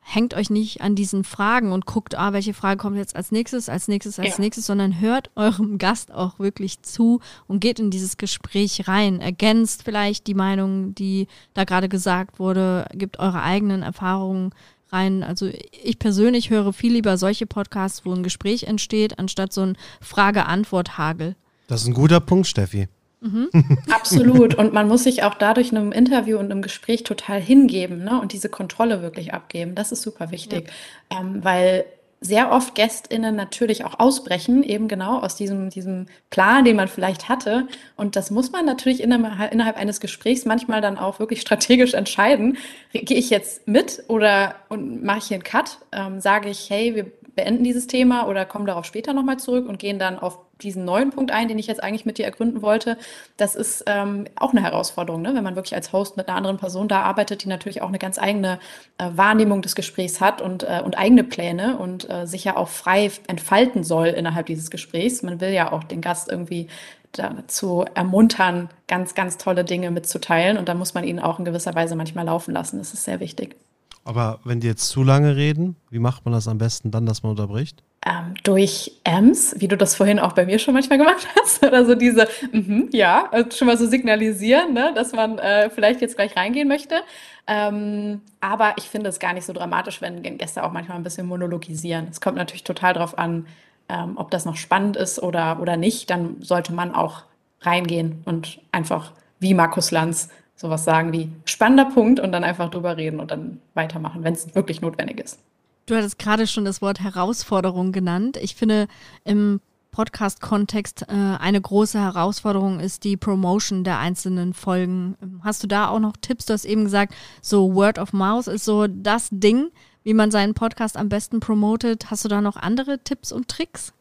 S1: hängt euch nicht an diesen Fragen und guckt, ah, welche Frage kommt jetzt als nächstes, als nächstes, als ja. nächstes, sondern hört eurem Gast auch wirklich zu und geht in dieses Gespräch rein. Ergänzt vielleicht die Meinung, die da gerade gesagt wurde, gibt eure eigenen Erfahrungen rein. Also ich persönlich höre viel lieber solche Podcasts, wo ein Gespräch entsteht, anstatt so ein Frage-Antwort-Hagel.
S2: Das ist ein guter Punkt, Steffi.
S3: Mhm. Absolut. Und man muss sich auch dadurch einem Interview und einem Gespräch total hingeben ne? und diese Kontrolle wirklich abgeben. Das ist super wichtig, ja. ähm, weil sehr oft GästInnen natürlich auch ausbrechen, eben genau aus diesem, diesem Plan, den man vielleicht hatte. Und das muss man natürlich innerhalb, innerhalb eines Gesprächs manchmal dann auch wirklich strategisch entscheiden. Gehe ich jetzt mit oder und mache ich hier einen Cut? Ähm, sage ich, hey, wir beenden dieses Thema oder kommen darauf später nochmal zurück und gehen dann auf diesen neuen Punkt ein, den ich jetzt eigentlich mit dir ergründen wollte. Das ist ähm, auch eine Herausforderung, ne? wenn man wirklich als Host mit einer anderen Person da arbeitet, die natürlich auch eine ganz eigene äh, Wahrnehmung des Gesprächs hat und, äh, und eigene Pläne und äh, sich ja auch frei entfalten soll innerhalb dieses Gesprächs. Man will ja auch den Gast irgendwie dazu ermuntern, ganz, ganz tolle Dinge mitzuteilen und da muss man ihn auch in gewisser Weise manchmal laufen lassen. Das ist sehr wichtig.
S2: Aber wenn die jetzt zu lange reden, wie macht man das am besten dann, dass man unterbricht?
S3: Ähm, durch Ms, wie du das vorhin auch bei mir schon manchmal gemacht hast, oder so diese, mm ja, also schon mal so signalisieren, ne, dass man äh, vielleicht jetzt gleich reingehen möchte. Ähm, aber ich finde es gar nicht so dramatisch, wenn Gäste auch manchmal ein bisschen monologisieren. Es kommt natürlich total darauf an, ähm, ob das noch spannend ist oder, oder nicht. Dann sollte man auch reingehen und einfach wie Markus Lanz sowas sagen wie spannender Punkt und dann einfach drüber reden und dann weitermachen, wenn es wirklich notwendig ist.
S1: Du hattest gerade schon das Wort Herausforderung genannt. Ich finde, im Podcast-Kontext äh, eine große Herausforderung ist die Promotion der einzelnen Folgen. Hast du da auch noch Tipps? Du hast eben gesagt, so Word of Mouth ist so das Ding, wie man seinen Podcast am besten promotet. Hast du da noch andere Tipps und Tricks?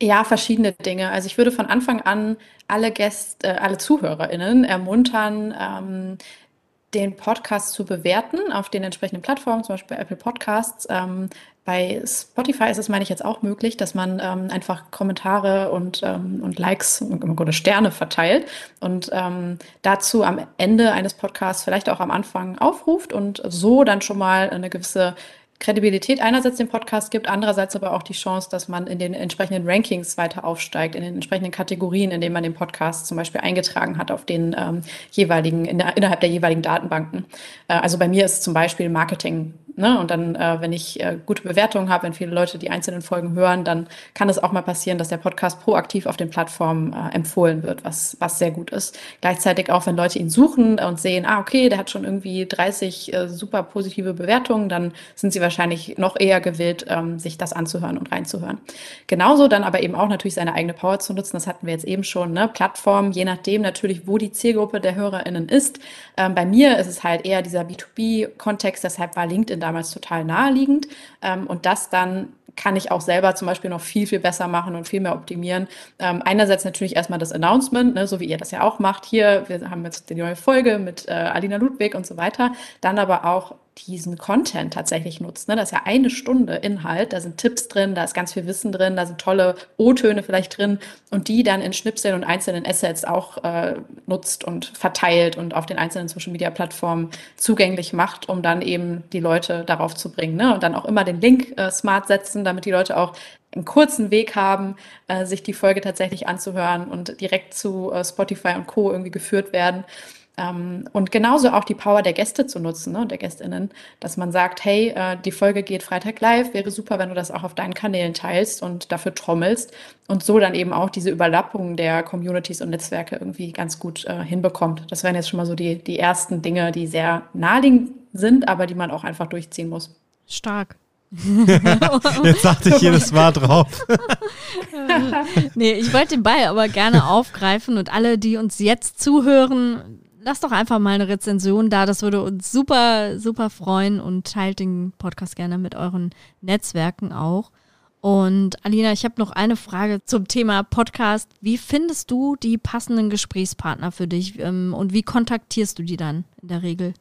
S3: Ja, verschiedene Dinge. Also ich würde von Anfang an alle Gäste, äh, alle ZuhörerInnen ermuntern, ähm, den Podcast zu bewerten auf den entsprechenden Plattformen, zum Beispiel bei Apple Podcasts. Ähm, bei Spotify ist es, meine ich, jetzt auch möglich, dass man ähm, einfach Kommentare und, ähm, und Likes und Sterne verteilt und ähm, dazu am Ende eines Podcasts vielleicht auch am Anfang aufruft und so dann schon mal eine gewisse Kredibilität einerseits dem Podcast gibt, andererseits aber auch die Chance, dass man in den entsprechenden Rankings weiter aufsteigt, in den entsprechenden Kategorien, in denen man den Podcast zum Beispiel eingetragen hat auf den ähm, jeweiligen, in der, innerhalb der jeweiligen Datenbanken. Äh, also bei mir ist zum Beispiel Marketing Ne? Und dann, äh, wenn ich äh, gute Bewertungen habe, wenn viele Leute die einzelnen Folgen hören, dann kann es auch mal passieren, dass der Podcast proaktiv auf den Plattformen äh, empfohlen wird, was, was sehr gut ist. Gleichzeitig auch, wenn Leute ihn suchen und sehen, ah, okay, der hat schon irgendwie 30 äh, super positive Bewertungen, dann sind sie wahrscheinlich noch eher gewillt, ähm, sich das anzuhören und reinzuhören. Genauso dann aber eben auch natürlich seine eigene Power zu nutzen, das hatten wir jetzt eben schon, ne? Plattformen, je nachdem natürlich, wo die Zielgruppe der HörerInnen ist. Ähm, bei mir ist es halt eher dieser B2B-Kontext, deshalb war LinkedIn da damals total naheliegend. Ähm, und das dann kann ich auch selber zum Beispiel noch viel, viel besser machen und viel mehr optimieren. Ähm, einerseits natürlich erstmal das Announcement, ne, so wie ihr das ja auch macht. Hier, wir haben jetzt die neue Folge mit äh, Alina Ludwig und so weiter. Dann aber auch diesen Content tatsächlich nutzt. Ne? Das ist ja eine Stunde Inhalt, da sind Tipps drin, da ist ganz viel Wissen drin, da sind tolle O-Töne vielleicht drin und die dann in Schnipseln und einzelnen Assets auch äh, nutzt und verteilt und auf den einzelnen Social-Media-Plattformen zugänglich macht, um dann eben die Leute darauf zu bringen. Ne? Und dann auch immer den Link äh, smart setzen, damit die Leute auch einen kurzen Weg haben, äh, sich die Folge tatsächlich anzuhören und direkt zu äh, Spotify und Co. irgendwie geführt werden. Ähm, und genauso auch die Power der Gäste zu nutzen ne, der GästInnen, dass man sagt, hey, äh, die Folge geht Freitag live, wäre super, wenn du das auch auf deinen Kanälen teilst und dafür trommelst und so dann eben auch diese Überlappung der Communities und Netzwerke irgendwie ganz gut äh, hinbekommt. Das wären jetzt schon mal so die, die ersten Dinge, die sehr naheliegend sind, aber die man auch einfach durchziehen muss.
S1: Stark.
S2: Jetzt dachte ich jedes Mal drauf.
S1: nee, ich wollte den Ball aber gerne aufgreifen und alle, die uns jetzt zuhören, lasst doch einfach mal eine Rezension da. Das würde uns super, super freuen und teilt den Podcast gerne mit euren Netzwerken auch. Und Alina, ich habe noch eine Frage zum Thema Podcast. Wie findest du die passenden Gesprächspartner für dich ähm, und wie kontaktierst du die dann in der Regel?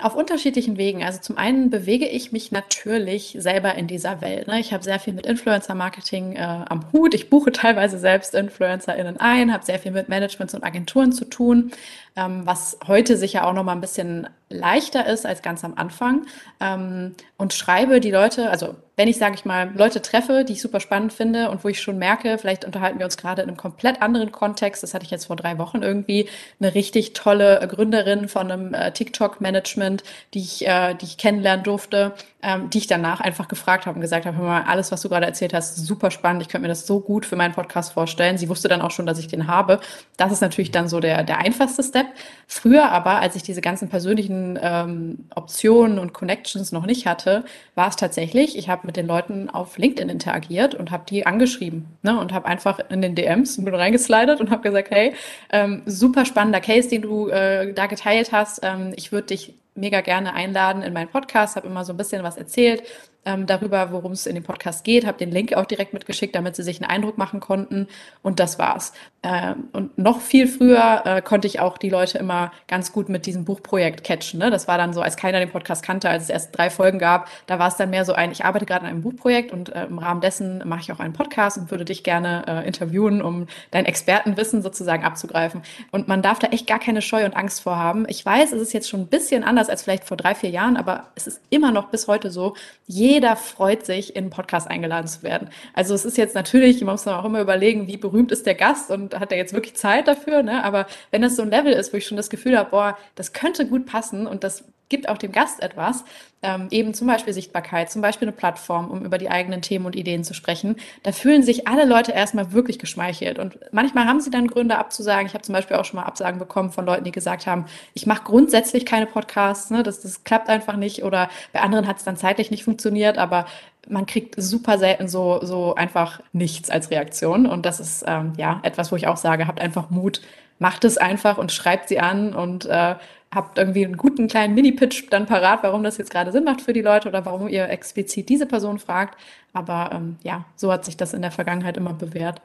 S3: Auf unterschiedlichen Wegen. Also zum einen bewege ich mich natürlich selber in dieser Welt. Ne? Ich habe sehr viel mit Influencer-Marketing äh, am Hut. Ich buche teilweise selbst InfluencerInnen ein, habe sehr viel mit Managements und Agenturen zu tun, ähm, was heute sicher auch noch mal ein bisschen leichter ist als ganz am Anfang. Ähm, und schreibe die Leute, also wenn ich, sage ich mal, Leute treffe, die ich super spannend finde und wo ich schon merke, vielleicht unterhalten wir uns gerade in einem komplett anderen Kontext. Das hatte ich jetzt vor drei Wochen irgendwie, eine richtig tolle Gründerin von einem äh, TikTok-Management, die ich, äh, die ich kennenlernen durfte, ähm, die ich danach einfach gefragt habe und gesagt habe, hör mal, alles, was du gerade erzählt hast, super spannend. Ich könnte mir das so gut für meinen Podcast vorstellen. Sie wusste dann auch schon, dass ich den habe. Das ist natürlich dann so der, der einfachste Step. Früher aber, als ich diese ganzen persönlichen ähm, Optionen und Connections noch nicht hatte, war es tatsächlich, ich habe mit den Leuten auf LinkedIn interagiert und habe die angeschrieben ne, und habe einfach in den DMs bin reingeslidet und habe gesagt, hey, ähm, super spannender Case, den du äh, da geteilt hast. Ähm, ich würde dich mega gerne einladen in meinen Podcast, habe immer so ein bisschen was erzählt, ähm, darüber, worum es in dem Podcast geht, habe den Link auch direkt mitgeschickt, damit sie sich einen Eindruck machen konnten und das war's. Ähm, und noch viel früher äh, konnte ich auch die Leute immer ganz gut mit diesem Buchprojekt catchen. Ne? Das war dann so, als keiner den Podcast kannte, als es erst drei Folgen gab, da war es dann mehr so ein, ich arbeite gerade an einem Buchprojekt und äh, im Rahmen dessen mache ich auch einen Podcast und würde dich gerne äh, interviewen, um dein Expertenwissen sozusagen abzugreifen. Und man darf da echt gar keine Scheu und Angst vor haben. Ich weiß, es ist jetzt schon ein bisschen anders als vielleicht vor drei, vier Jahren, aber es ist immer noch bis heute so, je jeder freut sich, in einen Podcast eingeladen zu werden. Also es ist jetzt natürlich, man muss auch immer überlegen, wie berühmt ist der Gast und hat er jetzt wirklich Zeit dafür, ne? Aber wenn das so ein Level ist, wo ich schon das Gefühl habe, boah, das könnte gut passen und das gibt auch dem Gast etwas, ähm, eben zum Beispiel Sichtbarkeit, zum Beispiel eine Plattform, um über die eigenen Themen und Ideen zu sprechen, da fühlen sich alle Leute erstmal wirklich geschmeichelt. Und manchmal haben sie dann Gründe abzusagen. Ich habe zum Beispiel auch schon mal Absagen bekommen von Leuten, die gesagt haben, ich mache grundsätzlich keine Podcasts, ne? das, das klappt einfach nicht. Oder bei anderen hat es dann zeitlich nicht funktioniert, aber man kriegt super selten so, so einfach nichts als Reaktion. Und das ist ähm, ja etwas, wo ich auch sage, habt einfach Mut, macht es einfach und schreibt sie an und äh, habt irgendwie einen guten kleinen Mini-Pitch dann parat, warum das jetzt gerade Sinn macht für die Leute oder warum ihr explizit diese Person fragt. Aber ähm, ja, so hat sich das in der Vergangenheit immer bewährt.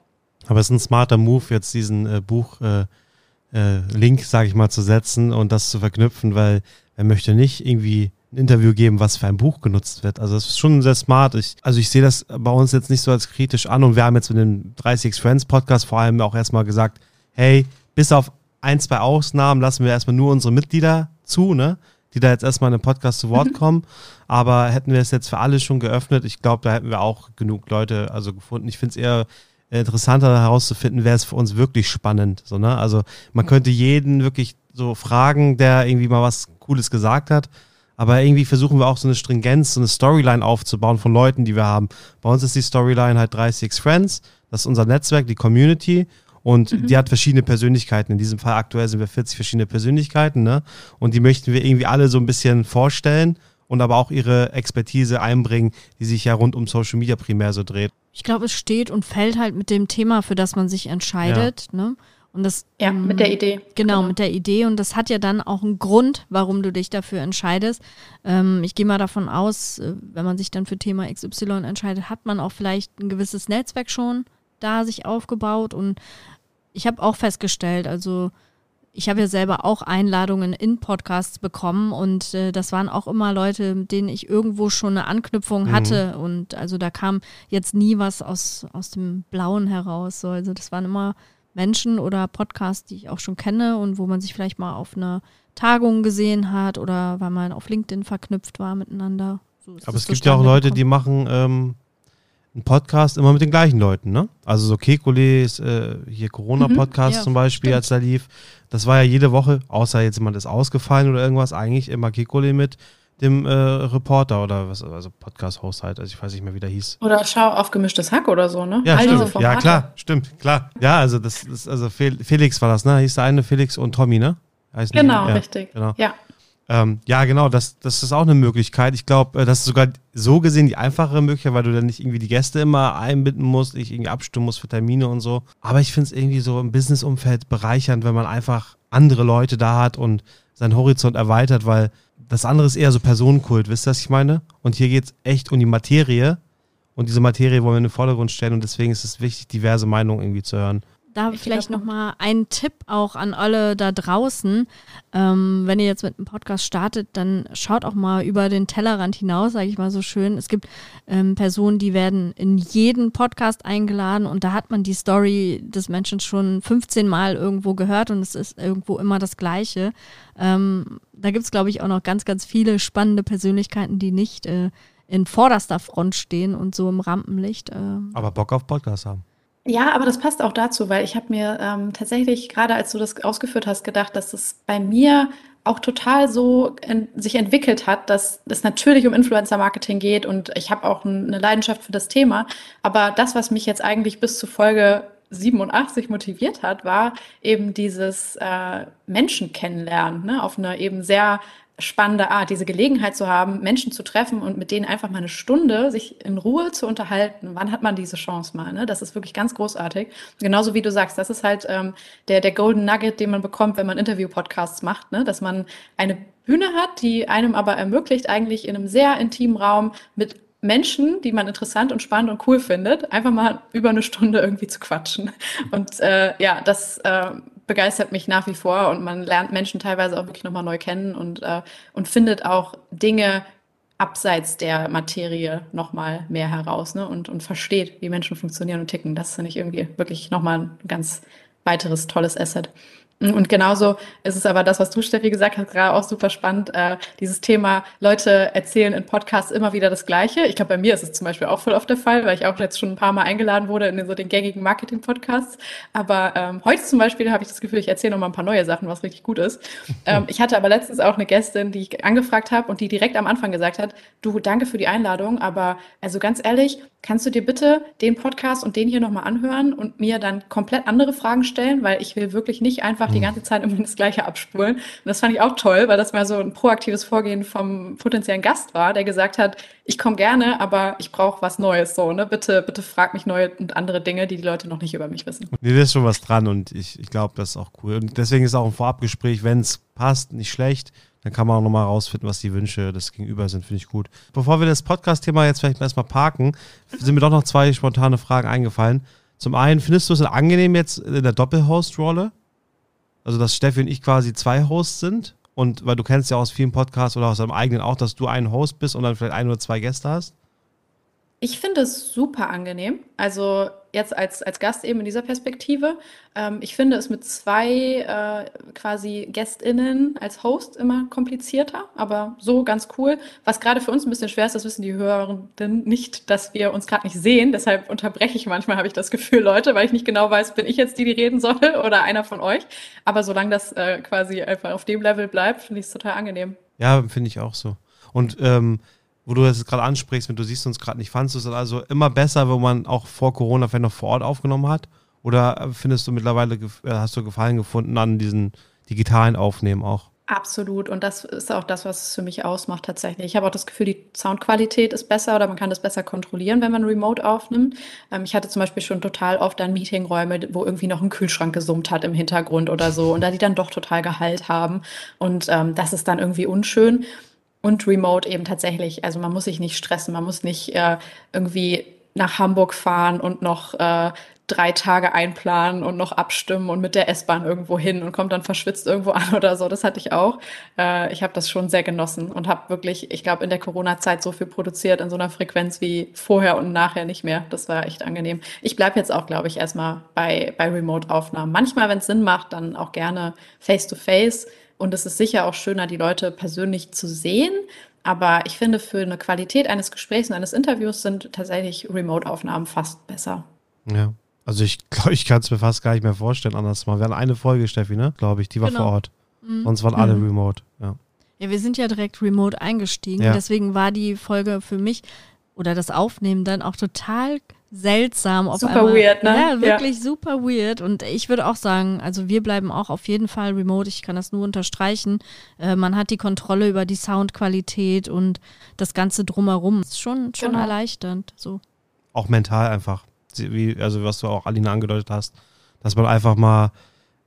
S2: Aber es ist ein smarter Move, jetzt diesen äh, Buch äh, äh, sage ich mal, zu setzen und das zu verknüpfen, weil er möchte nicht irgendwie ein Interview geben, was für ein Buch genutzt wird. Also es ist schon sehr smart. Ich, also ich sehe das bei uns jetzt nicht so als kritisch an und wir haben jetzt mit dem 30x Friends Podcast vor allem auch erstmal gesagt, hey, bis auf ein, zwei Ausnahmen lassen wir erstmal nur unsere Mitglieder zu, ne? Die da jetzt erstmal in den Podcast zu Wort mhm. kommen. Aber hätten wir es jetzt für alle schon geöffnet, ich glaube, da hätten wir auch genug Leute also gefunden. Ich finde es eher interessanter herauszufinden, wer ist für uns wirklich spannend. So, ne? Also man könnte jeden wirklich so fragen, der irgendwie mal was Cooles gesagt hat. Aber irgendwie versuchen wir auch so eine Stringenz, so eine Storyline aufzubauen von Leuten, die wir haben. Bei uns ist die Storyline halt 30 Friends. Das ist unser Netzwerk, die Community. Und mhm. die hat verschiedene Persönlichkeiten. In diesem Fall aktuell sind wir 40 verschiedene Persönlichkeiten, ne? Und die möchten wir irgendwie alle so ein bisschen vorstellen und aber auch ihre Expertise einbringen, die sich ja rund um Social Media primär so dreht.
S1: Ich glaube, es steht und fällt halt mit dem Thema, für das man sich entscheidet, ja. ne? Und das,
S3: ja, ähm, mit der Idee.
S1: Genau, genau, mit der Idee. Und das hat ja dann auch einen Grund, warum du dich dafür entscheidest. Ähm, ich gehe mal davon aus, äh, wenn man sich dann für Thema XY entscheidet, hat man auch vielleicht ein gewisses Netzwerk schon da sich aufgebaut und ich habe auch festgestellt, also ich habe ja selber auch Einladungen in Podcasts bekommen und äh, das waren auch immer Leute, mit denen ich irgendwo schon eine Anknüpfung mhm. hatte und also da kam jetzt nie was aus, aus dem Blauen heraus. So. Also das waren immer Menschen oder Podcasts, die ich auch schon kenne und wo man sich vielleicht mal auf einer Tagung gesehen hat oder weil man auf LinkedIn verknüpft war miteinander.
S2: So Aber es gibt ja auch Leute, die machen ähm, einen Podcast immer mit den gleichen Leuten, ne? Also so Kekules, äh, hier Corona-Podcast mhm, ja, zum Beispiel, stimmt. als er lief. Das war ja jede Woche, außer jetzt jemand ist ausgefallen oder irgendwas, eigentlich immer Kekule mit dem äh, Reporter oder was, also Podcast-Host halt, also ich weiß nicht mehr, wie der hieß.
S3: Oder schau auf gemischtes Hack oder so, ne?
S2: Ja, All stimmt. ja klar, stimmt, klar. Ja, also das ist, also Felix war das, ne? Hieß der eine Felix und Tommy, ne?
S3: Heißen genau, die? Ja, richtig. Genau. Ja.
S2: Ähm, ja, genau, das, das ist auch eine Möglichkeit. Ich glaube, äh, das ist sogar so gesehen die einfachere Möglichkeit, weil du dann nicht irgendwie die Gäste immer einbinden musst, ich irgendwie abstimmen musst für Termine und so. Aber ich finde es irgendwie so im Businessumfeld bereichernd, wenn man einfach andere Leute da hat und seinen Horizont erweitert, weil das andere ist eher so Personenkult, wisst ihr, was ich meine? Und hier geht es echt um die Materie und diese Materie wollen wir in den Vordergrund stellen und deswegen ist es wichtig, diverse Meinungen irgendwie zu hören.
S1: Da ich vielleicht nochmal ein Tipp auch an alle da draußen. Ähm, wenn ihr jetzt mit einem Podcast startet, dann schaut auch mal über den Tellerrand hinaus, sage ich mal so schön. Es gibt ähm, Personen, die werden in jeden Podcast eingeladen und da hat man die Story des Menschen schon 15 Mal irgendwo gehört und es ist irgendwo immer das Gleiche. Ähm, da gibt es, glaube ich, auch noch ganz, ganz viele spannende Persönlichkeiten, die nicht äh, in vorderster Front stehen und so im Rampenlicht. Äh.
S2: Aber Bock auf Podcast haben.
S3: Ja, aber das passt auch dazu, weil ich habe mir ähm, tatsächlich gerade, als du das ausgeführt hast, gedacht, dass es bei mir auch total so en sich entwickelt hat, dass es natürlich um Influencer-Marketing geht und ich habe auch eine Leidenschaft für das Thema. Aber das, was mich jetzt eigentlich bis zu Folge 87 motiviert hat, war eben dieses äh, Menschen kennenlernen, ne? auf einer eben sehr spannende Art, diese Gelegenheit zu haben, Menschen zu treffen und mit denen einfach mal eine Stunde sich in Ruhe zu unterhalten. Wann hat man diese Chance mal? Ne? Das ist wirklich ganz großartig. Genauso wie du sagst, das ist halt ähm, der, der Golden Nugget, den man bekommt, wenn man Interview-Podcasts macht, ne? dass man eine Bühne hat, die einem aber ermöglicht, eigentlich in einem sehr intimen Raum mit Menschen, die man interessant und spannend und cool findet, einfach mal über eine Stunde irgendwie zu quatschen. Und äh, ja, das äh, begeistert mich nach wie vor und man lernt Menschen teilweise auch wirklich nochmal neu kennen und, äh, und findet auch Dinge abseits der Materie nochmal mehr heraus ne? und, und versteht, wie Menschen funktionieren und ticken. Das finde ich irgendwie wirklich nochmal ein ganz weiteres tolles Asset. Und genauso ist es aber das, was du, Steffi, gesagt hast, gerade auch super spannend. Äh, dieses Thema, Leute erzählen in Podcasts immer wieder das Gleiche. Ich glaube, bei mir ist es zum Beispiel auch voll oft der Fall, weil ich auch jetzt schon ein paar Mal eingeladen wurde in so den gängigen Marketing-Podcasts. Aber ähm, heute zum Beispiel habe ich das Gefühl, ich erzähle noch mal ein paar neue Sachen, was richtig gut ist. Ähm, ich hatte aber letztens auch eine Gästin, die ich angefragt habe und die direkt am Anfang gesagt hat, du, danke für die Einladung, aber also ganz ehrlich, kannst du dir bitte den Podcast und den hier nochmal anhören und mir dann komplett andere Fragen stellen, weil ich will wirklich nicht einfach die hm. ganze Zeit immer das Gleiche abspulen. Und das fand ich auch toll, weil das mal so ein proaktives Vorgehen vom potenziellen Gast war, der gesagt hat, ich komme gerne, aber ich brauche was Neues so, ne? Bitte, bitte frag mich neue und andere Dinge, die die Leute noch nicht über mich wissen.
S2: Nee, da ist schon was dran und ich, ich glaube, das ist auch cool. Und deswegen ist auch ein Vorabgespräch, wenn es passt, nicht schlecht. Dann kann man auch nochmal rausfinden, was die Wünsche des Gegenüber sind, finde ich gut. Bevor wir das Podcast-Thema jetzt vielleicht erstmal parken, sind mir doch noch zwei spontane Fragen eingefallen. Zum einen, findest du es angenehm jetzt in der Doppelhost-Rolle? Also, dass Steffi und ich quasi zwei Hosts sind? Und weil du kennst ja aus vielen Podcasts oder aus deinem eigenen auch, dass du ein Host bist und dann vielleicht ein oder zwei Gäste hast?
S3: Ich finde es super angenehm. Also jetzt als, als Gast eben in dieser Perspektive. Ähm, ich finde es mit zwei äh, quasi GästInnen als Host immer komplizierter, aber so ganz cool. Was gerade für uns ein bisschen schwer ist, das wissen die Hörenden nicht, dass wir uns gerade nicht sehen. Deshalb unterbreche ich manchmal, habe ich das Gefühl, Leute, weil ich nicht genau weiß, bin ich jetzt die, die reden soll oder einer von euch. Aber solange das äh, quasi einfach auf dem Level bleibt, finde ich es total angenehm.
S2: Ja, finde ich auch so. Und ähm, wo du das gerade ansprichst, wenn du siehst uns gerade nicht, fandest du es also immer besser, wenn man auch vor Corona vielleicht noch vor Ort aufgenommen hat? Oder findest du mittlerweile, äh, hast du Gefallen gefunden an diesen digitalen Aufnehmen auch?
S3: Absolut. Und das ist auch das, was es für mich ausmacht tatsächlich. Ich habe auch das Gefühl, die Soundqualität ist besser oder man kann das besser kontrollieren, wenn man remote aufnimmt. Ähm, ich hatte zum Beispiel schon total oft dann Meetingräume, wo irgendwie noch ein Kühlschrank gesummt hat im Hintergrund oder so und da die dann doch total Gehalt haben. Und ähm, das ist dann irgendwie unschön und remote eben tatsächlich. Also man muss sich nicht stressen, man muss nicht äh, irgendwie nach Hamburg fahren und noch äh, drei Tage einplanen und noch abstimmen und mit der S-Bahn irgendwo hin und kommt dann verschwitzt irgendwo an oder so. Das hatte ich auch. Äh, ich habe das schon sehr genossen und habe wirklich, ich glaube, in der Corona-Zeit so viel produziert in so einer Frequenz wie vorher und nachher nicht mehr. Das war echt angenehm. Ich bleibe jetzt auch, glaube ich, erstmal bei, bei Remote-Aufnahmen. Manchmal, wenn es Sinn macht, dann auch gerne face-to-face. -face und es ist sicher auch schöner, die Leute persönlich zu sehen. Aber ich finde, für eine Qualität eines Gesprächs und eines Interviews sind tatsächlich Remote-Aufnahmen fast besser.
S2: Ja. Also ich glaube, ich kann es mir fast gar nicht mehr vorstellen, anders mal. Wir hatten eine Folge, Steffi, ne? Glaube ich, die war genau. vor Ort. Mhm. Sonst waren alle mhm. remote, ja.
S1: Ja, wir sind ja direkt remote eingestiegen. Ja. Deswegen war die Folge für mich oder das Aufnehmen dann auch total seltsam.
S3: Auf super einmal, weird, ne?
S1: Ja, wirklich ja. super weird. Und ich würde auch sagen, also wir bleiben auch auf jeden Fall remote. Ich kann das nur unterstreichen. Äh, man hat die Kontrolle über die Soundqualität und das Ganze drumherum. Ist schon, schon genau. erleichternd. So.
S2: Auch mental einfach. Wie, also was du auch Alina angedeutet hast, dass man einfach mal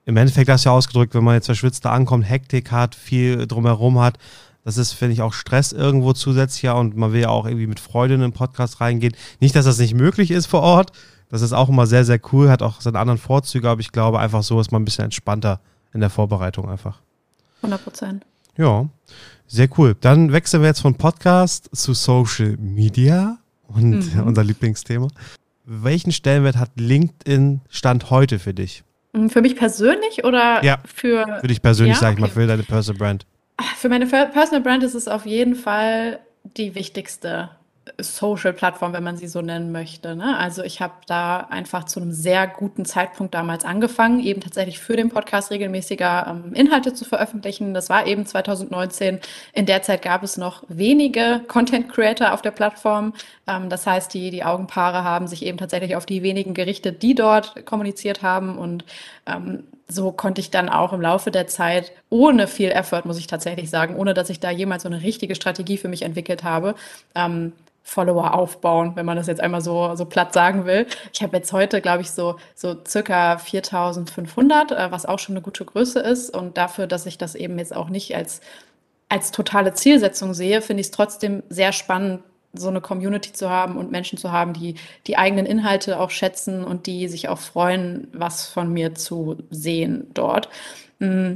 S2: im Endeffekt hast du ja ausgedrückt, wenn man jetzt verschwitzt da ankommt, Hektik hat, viel drumherum hat, das ist, finde ich, auch Stress irgendwo zusätzlicher und man will ja auch irgendwie mit Freude in den Podcast reingehen. Nicht, dass das nicht möglich ist vor Ort. Das ist auch immer sehr, sehr cool, hat auch seine anderen Vorzüge, aber ich glaube einfach so ist man ein bisschen entspannter in der Vorbereitung einfach.
S3: 100 Prozent.
S2: Ja, sehr cool. Dann wechseln wir jetzt von Podcast zu Social Media und mhm. unser Lieblingsthema. Welchen Stellenwert hat LinkedIn Stand heute für dich?
S3: Für mich persönlich oder
S2: ja,
S3: für.
S2: Für dich persönlich, ja? sag ich mal, für deine Personal Brand.
S3: Für meine Personal Brand ist es auf jeden Fall die wichtigste Social-Plattform, wenn man sie so nennen möchte. Ne? Also ich habe da einfach zu einem sehr guten Zeitpunkt damals angefangen, eben tatsächlich für den Podcast regelmäßiger ähm, Inhalte zu veröffentlichen. Das war eben 2019. In der Zeit gab es noch wenige Content-Creator auf der Plattform. Ähm, das heißt, die, die Augenpaare haben sich eben tatsächlich auf die wenigen gerichtet, die dort kommuniziert haben und ähm, so konnte ich dann auch im Laufe der Zeit ohne viel Effort, muss ich tatsächlich sagen, ohne dass ich da jemals so eine richtige Strategie für mich entwickelt habe, ähm, Follower aufbauen, wenn man das jetzt einmal so, so platt sagen will. Ich habe jetzt heute, glaube ich, so, so circa 4500, äh, was auch schon eine gute Größe ist. Und dafür, dass ich das eben jetzt auch nicht als, als totale Zielsetzung sehe, finde ich es trotzdem sehr spannend, so eine Community zu haben und Menschen zu haben, die die eigenen Inhalte auch schätzen und die sich auch freuen, was von mir zu sehen dort. Mm,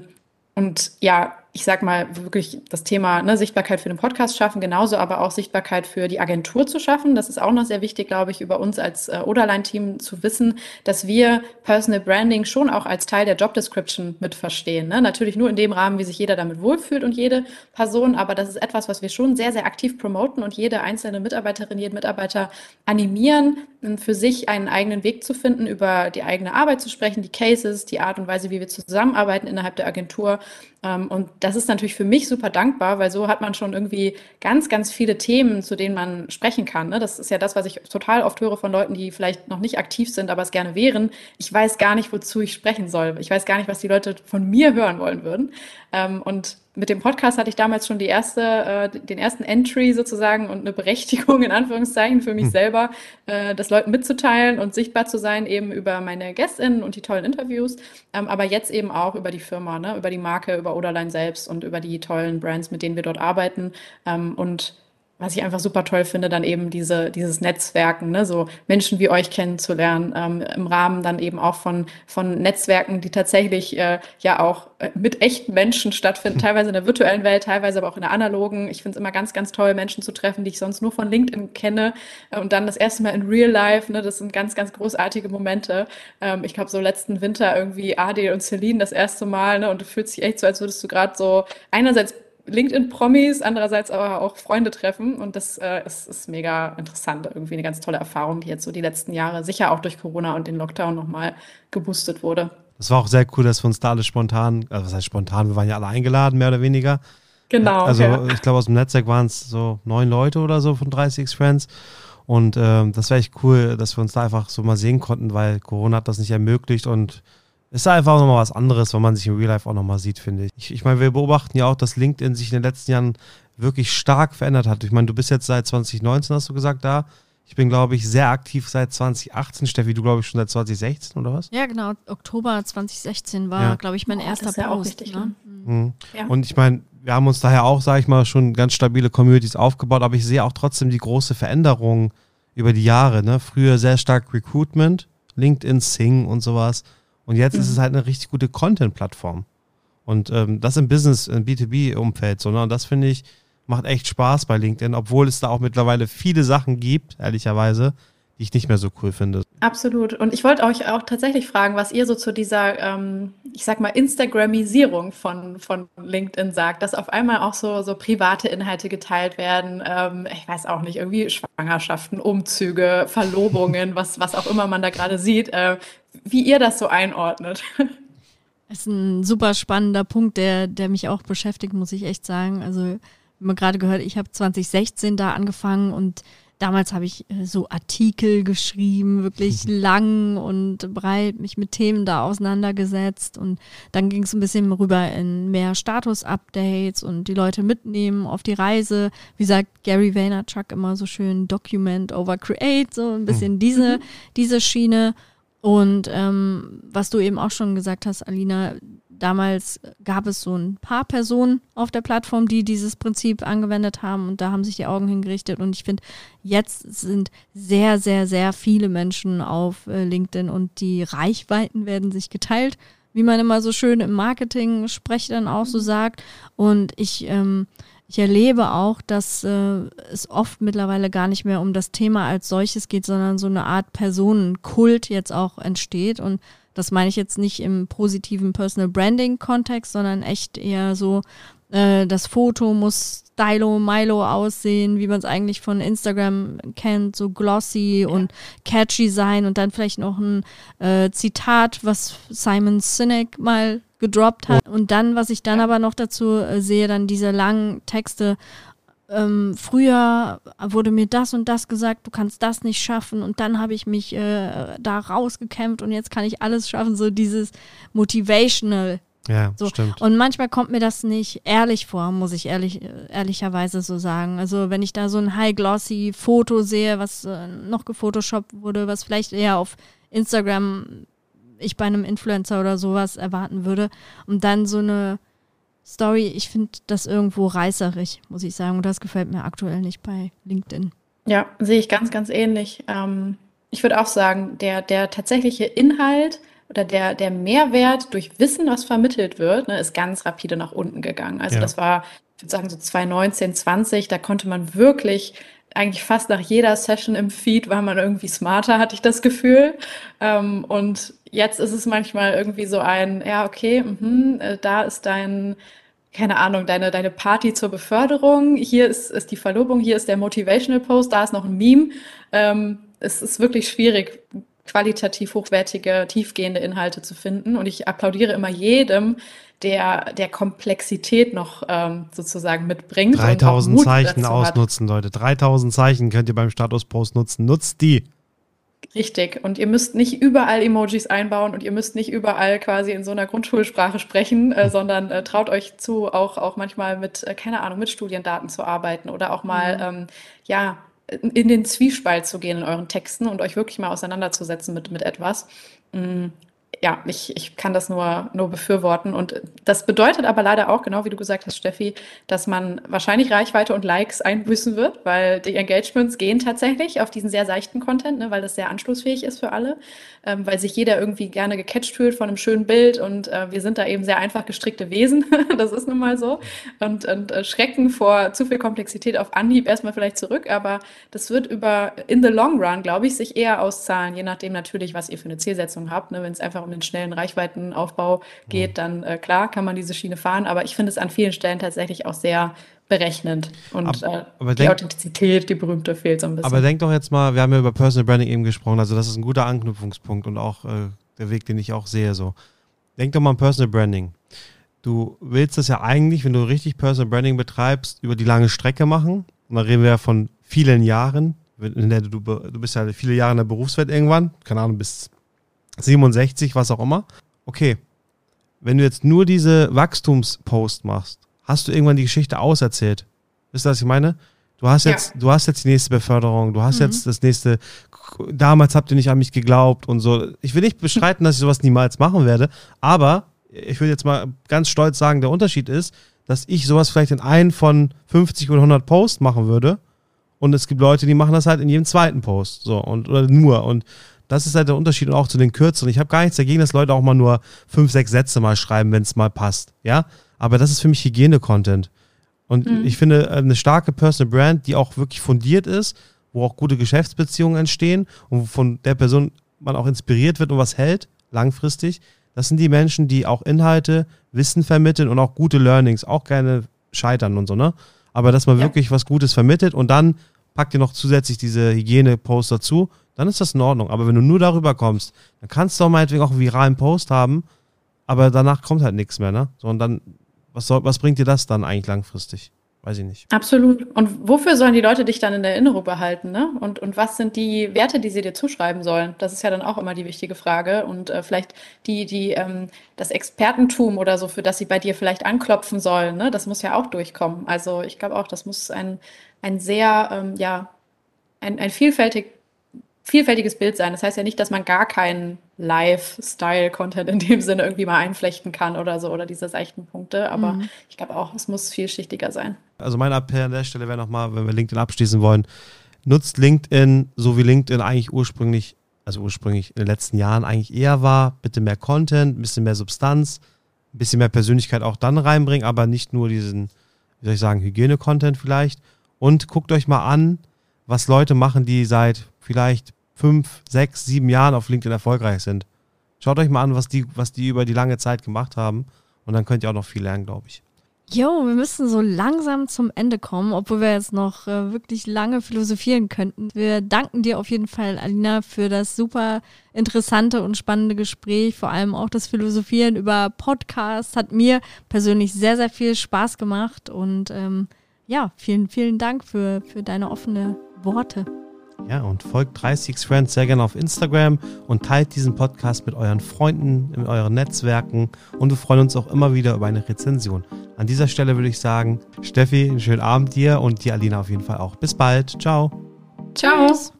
S3: und ja, ich sag mal, wirklich das Thema ne, Sichtbarkeit für den Podcast schaffen, genauso aber auch Sichtbarkeit für die Agentur zu schaffen. Das ist auch noch sehr wichtig, glaube ich, über uns als äh, Oderline-Team zu wissen, dass wir Personal Branding schon auch als Teil der Job Description mit verstehen. Ne? Natürlich nur in dem Rahmen, wie sich jeder damit wohlfühlt und jede Person, aber das ist etwas, was wir schon sehr, sehr aktiv promoten und jede einzelne Mitarbeiterin, jeden Mitarbeiter animieren, für sich einen eigenen Weg zu finden, über die eigene Arbeit zu sprechen, die Cases, die Art und Weise, wie wir zusammenarbeiten innerhalb der Agentur. Ähm, und das ist natürlich für mich super dankbar, weil so hat man schon irgendwie ganz, ganz viele Themen, zu denen man sprechen kann. Ne? Das ist ja das, was ich total oft höre von Leuten, die vielleicht noch nicht aktiv sind, aber es gerne wären. Ich weiß gar nicht, wozu ich sprechen soll. Ich weiß gar nicht, was die Leute von mir hören wollen würden. Ähm, und mit dem Podcast hatte ich damals schon die erste, äh, den ersten Entry sozusagen und eine Berechtigung in Anführungszeichen für mich hm. selber, äh, das Leuten mitzuteilen und sichtbar zu sein, eben über meine GästInnen und die tollen Interviews, ähm, aber jetzt eben auch über die Firma, ne, über die Marke, über Oderline selbst und über die tollen Brands, mit denen wir dort arbeiten. Ähm, und was ich einfach super toll finde, dann eben diese, dieses Netzwerken, ne? so Menschen wie euch kennenzulernen, ähm, im Rahmen dann eben auch von, von Netzwerken, die tatsächlich äh, ja auch äh, mit echten Menschen stattfinden, teilweise in der virtuellen Welt, teilweise aber auch in der analogen. Ich finde es immer ganz, ganz toll, Menschen zu treffen, die ich sonst nur von LinkedIn kenne äh, und dann das erste Mal in Real Life, ne? das sind ganz, ganz großartige Momente. Ähm, ich glaube, so letzten Winter irgendwie Adel und Celine das erste Mal ne? und du fühlst dich echt so, als würdest du gerade so einerseits LinkedIn-Promis, andererseits aber auch Freunde treffen. Und das äh, ist, ist mega interessant. Irgendwie eine ganz tolle Erfahrung, die jetzt so die letzten Jahre sicher auch durch Corona und den Lockdown nochmal geboostet wurde.
S2: Das war auch sehr cool, dass wir uns da alle spontan, also was heißt spontan, wir waren ja alle eingeladen, mehr oder weniger. Genau. Also ja. ich glaube, aus dem Netzwerk waren es so neun Leute oder so von 30 Friends. Und ähm, das wäre echt cool, dass wir uns da einfach so mal sehen konnten, weil Corona hat das nicht ermöglicht und ist einfach nochmal was anderes, wenn man sich im Real Life auch nochmal sieht, finde ich. ich. Ich meine, wir beobachten ja auch, dass LinkedIn sich in den letzten Jahren wirklich stark verändert hat. Ich meine, du bist jetzt seit 2019, hast du gesagt, da. Ich bin, glaube ich, sehr aktiv seit 2018. Steffi, du, glaube ich, schon seit 2016 oder was?
S1: Ja, genau. Oktober 2016 war, ja. glaube ich, mein oh, erster das ist Post. Richtig, ne?
S2: ne? Mhm. Ja. Und ich meine, wir haben uns daher auch, sage ich mal, schon ganz stabile Communities aufgebaut, aber ich sehe auch trotzdem die große Veränderung über die Jahre. Ne? Früher sehr stark Recruitment, LinkedIn, Sing und sowas. Und jetzt mhm. ist es mhm. halt eine richtig gute Content-Plattform. Und ähm, das im Business, im B2B-Umfeld, so, ne? Und das finde ich, macht echt Spaß bei LinkedIn, obwohl es da auch mittlerweile viele Sachen gibt, ehrlicherweise, die ich nicht mehr so cool finde.
S3: Absolut. Und ich wollte euch auch tatsächlich fragen, was ihr so zu dieser, ähm, ich sag mal, Instagramisierung von, von LinkedIn sagt, dass auf einmal auch so, so private Inhalte geteilt werden. Ähm, ich weiß auch nicht, irgendwie Schwangerschaften, Umzüge, Verlobungen, was, was auch immer man da gerade sieht. Äh, wie ihr das so einordnet.
S1: Das ist ein super spannender Punkt, der, der mich auch beschäftigt, muss ich echt sagen. Also, wie man gerade gehört, ich habe 2016 da angefangen und damals habe ich äh, so Artikel geschrieben, wirklich lang und breit, mich mit Themen da auseinandergesetzt und dann ging es ein bisschen rüber in mehr Status-Updates und die Leute mitnehmen auf die Reise. Wie sagt Gary Vaynerchuk immer so schön, Document over Create, so ein bisschen mhm. diese, diese Schiene. Und ähm, was du eben auch schon gesagt hast, Alina, damals gab es so ein paar Personen auf der Plattform, die dieses Prinzip angewendet haben und da haben sich die Augen hingerichtet. Und ich finde, jetzt sind sehr, sehr, sehr viele Menschen auf äh, LinkedIn und die Reichweiten werden sich geteilt, wie man immer so schön im Marketing spreche dann auch so sagt. Und ich ähm, ich erlebe auch, dass äh, es oft mittlerweile gar nicht mehr um das Thema als solches geht, sondern so eine Art Personenkult jetzt auch entsteht. Und das meine ich jetzt nicht im positiven Personal Branding Kontext, sondern echt eher so, äh, das Foto muss Stylo, Milo aussehen, wie man es eigentlich von Instagram kennt, so glossy ja. und catchy sein und dann vielleicht noch ein äh, Zitat, was Simon Sinek mal gedroppt hat. Und dann, was ich dann aber noch dazu äh, sehe, dann diese langen Texte. Ähm, früher wurde mir das und das gesagt, du kannst das nicht schaffen und dann habe ich mich äh, da rausgekämpft und jetzt kann ich alles schaffen, so dieses Motivational
S2: ja,
S1: so.
S2: stimmt.
S1: Und manchmal kommt mir das nicht ehrlich vor, muss ich ehrlich, ehrlicherweise so sagen. Also wenn ich da so ein high-glossy Foto sehe, was äh, noch gefotoshoppt wurde, was vielleicht eher auf Instagram ich bei einem Influencer oder sowas erwarten würde. Und dann so eine Story, ich finde das irgendwo reißerig, muss ich sagen. Und das gefällt mir aktuell nicht bei LinkedIn.
S3: Ja, sehe ich ganz, ganz ähnlich. Ähm, ich würde auch sagen, der, der tatsächliche Inhalt oder der, der Mehrwert durch Wissen, was vermittelt wird, ne, ist ganz rapide nach unten gegangen. Also ja. das war, ich würde sagen, so 2019, 20, da konnte man wirklich eigentlich fast nach jeder Session im Feed war man irgendwie smarter, hatte ich das Gefühl. Ähm, und jetzt ist es manchmal irgendwie so ein, ja, okay, mh, äh, da ist dein, keine Ahnung, deine, deine Party zur Beförderung, hier ist, ist die Verlobung, hier ist der Motivational Post, da ist noch ein Meme. Ähm, es ist wirklich schwierig, qualitativ hochwertige, tiefgehende Inhalte zu finden. Und ich applaudiere immer jedem, der, der Komplexität noch ähm, sozusagen mitbringt.
S2: 3000 Zeichen ausnutzen, hat. Leute. 3000 Zeichen könnt ihr beim Statuspost nutzen. Nutzt die.
S3: Richtig. Und ihr müsst nicht überall Emojis einbauen und ihr müsst nicht überall quasi in so einer Grundschulsprache sprechen, äh, hm. sondern äh, traut euch zu, auch, auch manchmal mit, äh, keine Ahnung, mit Studiendaten zu arbeiten oder auch mal, mhm. ähm, ja, in den Zwiespalt zu gehen in euren Texten und euch wirklich mal auseinanderzusetzen mit, mit etwas. Mm, ja, ich, ich kann das nur, nur befürworten. Und das bedeutet aber leider auch, genau wie du gesagt hast, Steffi, dass man wahrscheinlich Reichweite und Likes einbüßen wird, weil die Engagements gehen tatsächlich auf diesen sehr seichten Content, ne, weil das sehr anschlussfähig ist für alle, ähm, weil sich jeder irgendwie gerne gecatcht fühlt von einem schönen Bild und äh, wir sind da eben sehr einfach gestrickte Wesen. das ist nun mal so. Und, und äh, schrecken vor zu viel Komplexität auf Anhieb erstmal vielleicht zurück, aber das wird über in the long run, glaube ich, sich eher auszahlen, je nachdem natürlich, was ihr für eine Zielsetzung habt. Ne, Wenn es einfach um den schnellen Reichweitenaufbau geht, mhm. dann äh, klar kann man diese Schiene fahren. Aber ich finde es an vielen Stellen tatsächlich auch sehr berechnend. Und aber, äh, aber die denk, Authentizität, die berühmte, fehlt so ein bisschen.
S2: Aber denk doch jetzt mal, wir haben ja über Personal Branding eben gesprochen, also das ist ein guter Anknüpfungspunkt und auch äh, der Weg, den ich auch sehe. So. Denk doch mal an Personal Branding. Du willst das ja eigentlich, wenn du richtig Personal Branding betreibst, über die lange Strecke machen. Und da reden wir ja von vielen Jahren. In der du, du bist ja viele Jahre in der Berufswelt irgendwann, keine Ahnung, bis 67, was auch immer. Okay, wenn du jetzt nur diese Wachstumspost machst, hast du irgendwann die Geschichte auserzählt. Wisst ihr, was ich meine? Du hast jetzt, ja. du hast jetzt die nächste Beförderung, du hast mhm. jetzt das nächste, damals habt ihr nicht an mich geglaubt und so. Ich will nicht beschreiten, dass ich sowas niemals machen werde, aber ich will jetzt mal ganz stolz sagen, der Unterschied ist, dass ich sowas vielleicht in einen von 50 oder 100 Posts machen würde und es gibt Leute, die machen das halt in jedem zweiten Post, so und oder nur und das ist halt der Unterschied auch zu den kürzeren. Ich habe gar nichts dagegen, dass Leute auch mal nur fünf, sechs Sätze mal schreiben, wenn es mal passt. Ja, aber das ist für mich Hygiene-Content. Und mhm. ich finde, äh, eine starke Personal Brand, die auch wirklich fundiert ist, wo auch gute Geschäftsbeziehungen entstehen und von der Person man auch inspiriert wird und was hält, langfristig, das sind die Menschen, die auch Inhalte, Wissen vermitteln und auch gute Learnings, auch gerne scheitern und so, ne? Aber dass man ja. wirklich was Gutes vermittelt und dann packt ihr noch zusätzlich diese Hygiene-Post dazu, dann ist das in Ordnung. Aber wenn du nur darüber kommst, dann kannst du auch meinetwegen auch einen viralen Post haben, aber danach kommt halt nichts mehr, ne? So, und dann, was, soll, was bringt dir das dann eigentlich langfristig? Weiß ich nicht.
S3: Absolut. Und wofür sollen die Leute dich dann in Erinnerung behalten, ne? Und, und was sind die Werte, die sie dir zuschreiben sollen? Das ist ja dann auch immer die wichtige Frage. Und äh, vielleicht die, die, ähm, das Expertentum oder so, für das sie bei dir vielleicht anklopfen sollen, ne? Das muss ja auch durchkommen. Also ich glaube auch, das muss ein, ein sehr, ähm, ja, ein, ein vielfältig vielfältiges Bild sein. Das heißt ja nicht, dass man gar keinen Lifestyle-Content in dem Sinne irgendwie mal einflechten kann oder so oder diese seichten Punkte. Aber mhm. ich glaube auch, es muss vielschichtiger sein.
S2: Also mein Appell an der Stelle wäre nochmal, wenn wir LinkedIn abschließen wollen, nutzt LinkedIn, so wie LinkedIn eigentlich ursprünglich, also ursprünglich in den letzten Jahren eigentlich eher war. Bitte mehr Content, ein bisschen mehr Substanz, ein bisschen mehr Persönlichkeit auch dann reinbringen, aber nicht nur diesen, wie soll ich sagen, Hygiene-Content vielleicht. Und guckt euch mal an, was Leute machen, die seit vielleicht fünf, sechs, sieben Jahren auf LinkedIn erfolgreich sind. Schaut euch mal an, was die, was die über die lange Zeit gemacht haben. Und dann könnt ihr auch noch viel lernen, glaube ich.
S1: Jo, wir müssen so langsam zum Ende kommen, obwohl wir jetzt noch äh, wirklich lange philosophieren könnten. Wir danken dir auf jeden Fall, Alina, für das super interessante und spannende Gespräch. Vor allem auch das Philosophieren über Podcasts hat mir persönlich sehr, sehr viel Spaß gemacht. Und ähm, ja, vielen, vielen Dank für, für deine offene Worte.
S2: Ja, und folgt 30 Friends sehr gerne auf Instagram und teilt diesen Podcast mit euren Freunden, in euren Netzwerken und wir freuen uns auch immer wieder über eine Rezension. An dieser Stelle würde ich sagen, Steffi, einen schönen Abend dir und dir, Alina, auf jeden Fall auch. Bis bald. Ciao.
S3: Ciao.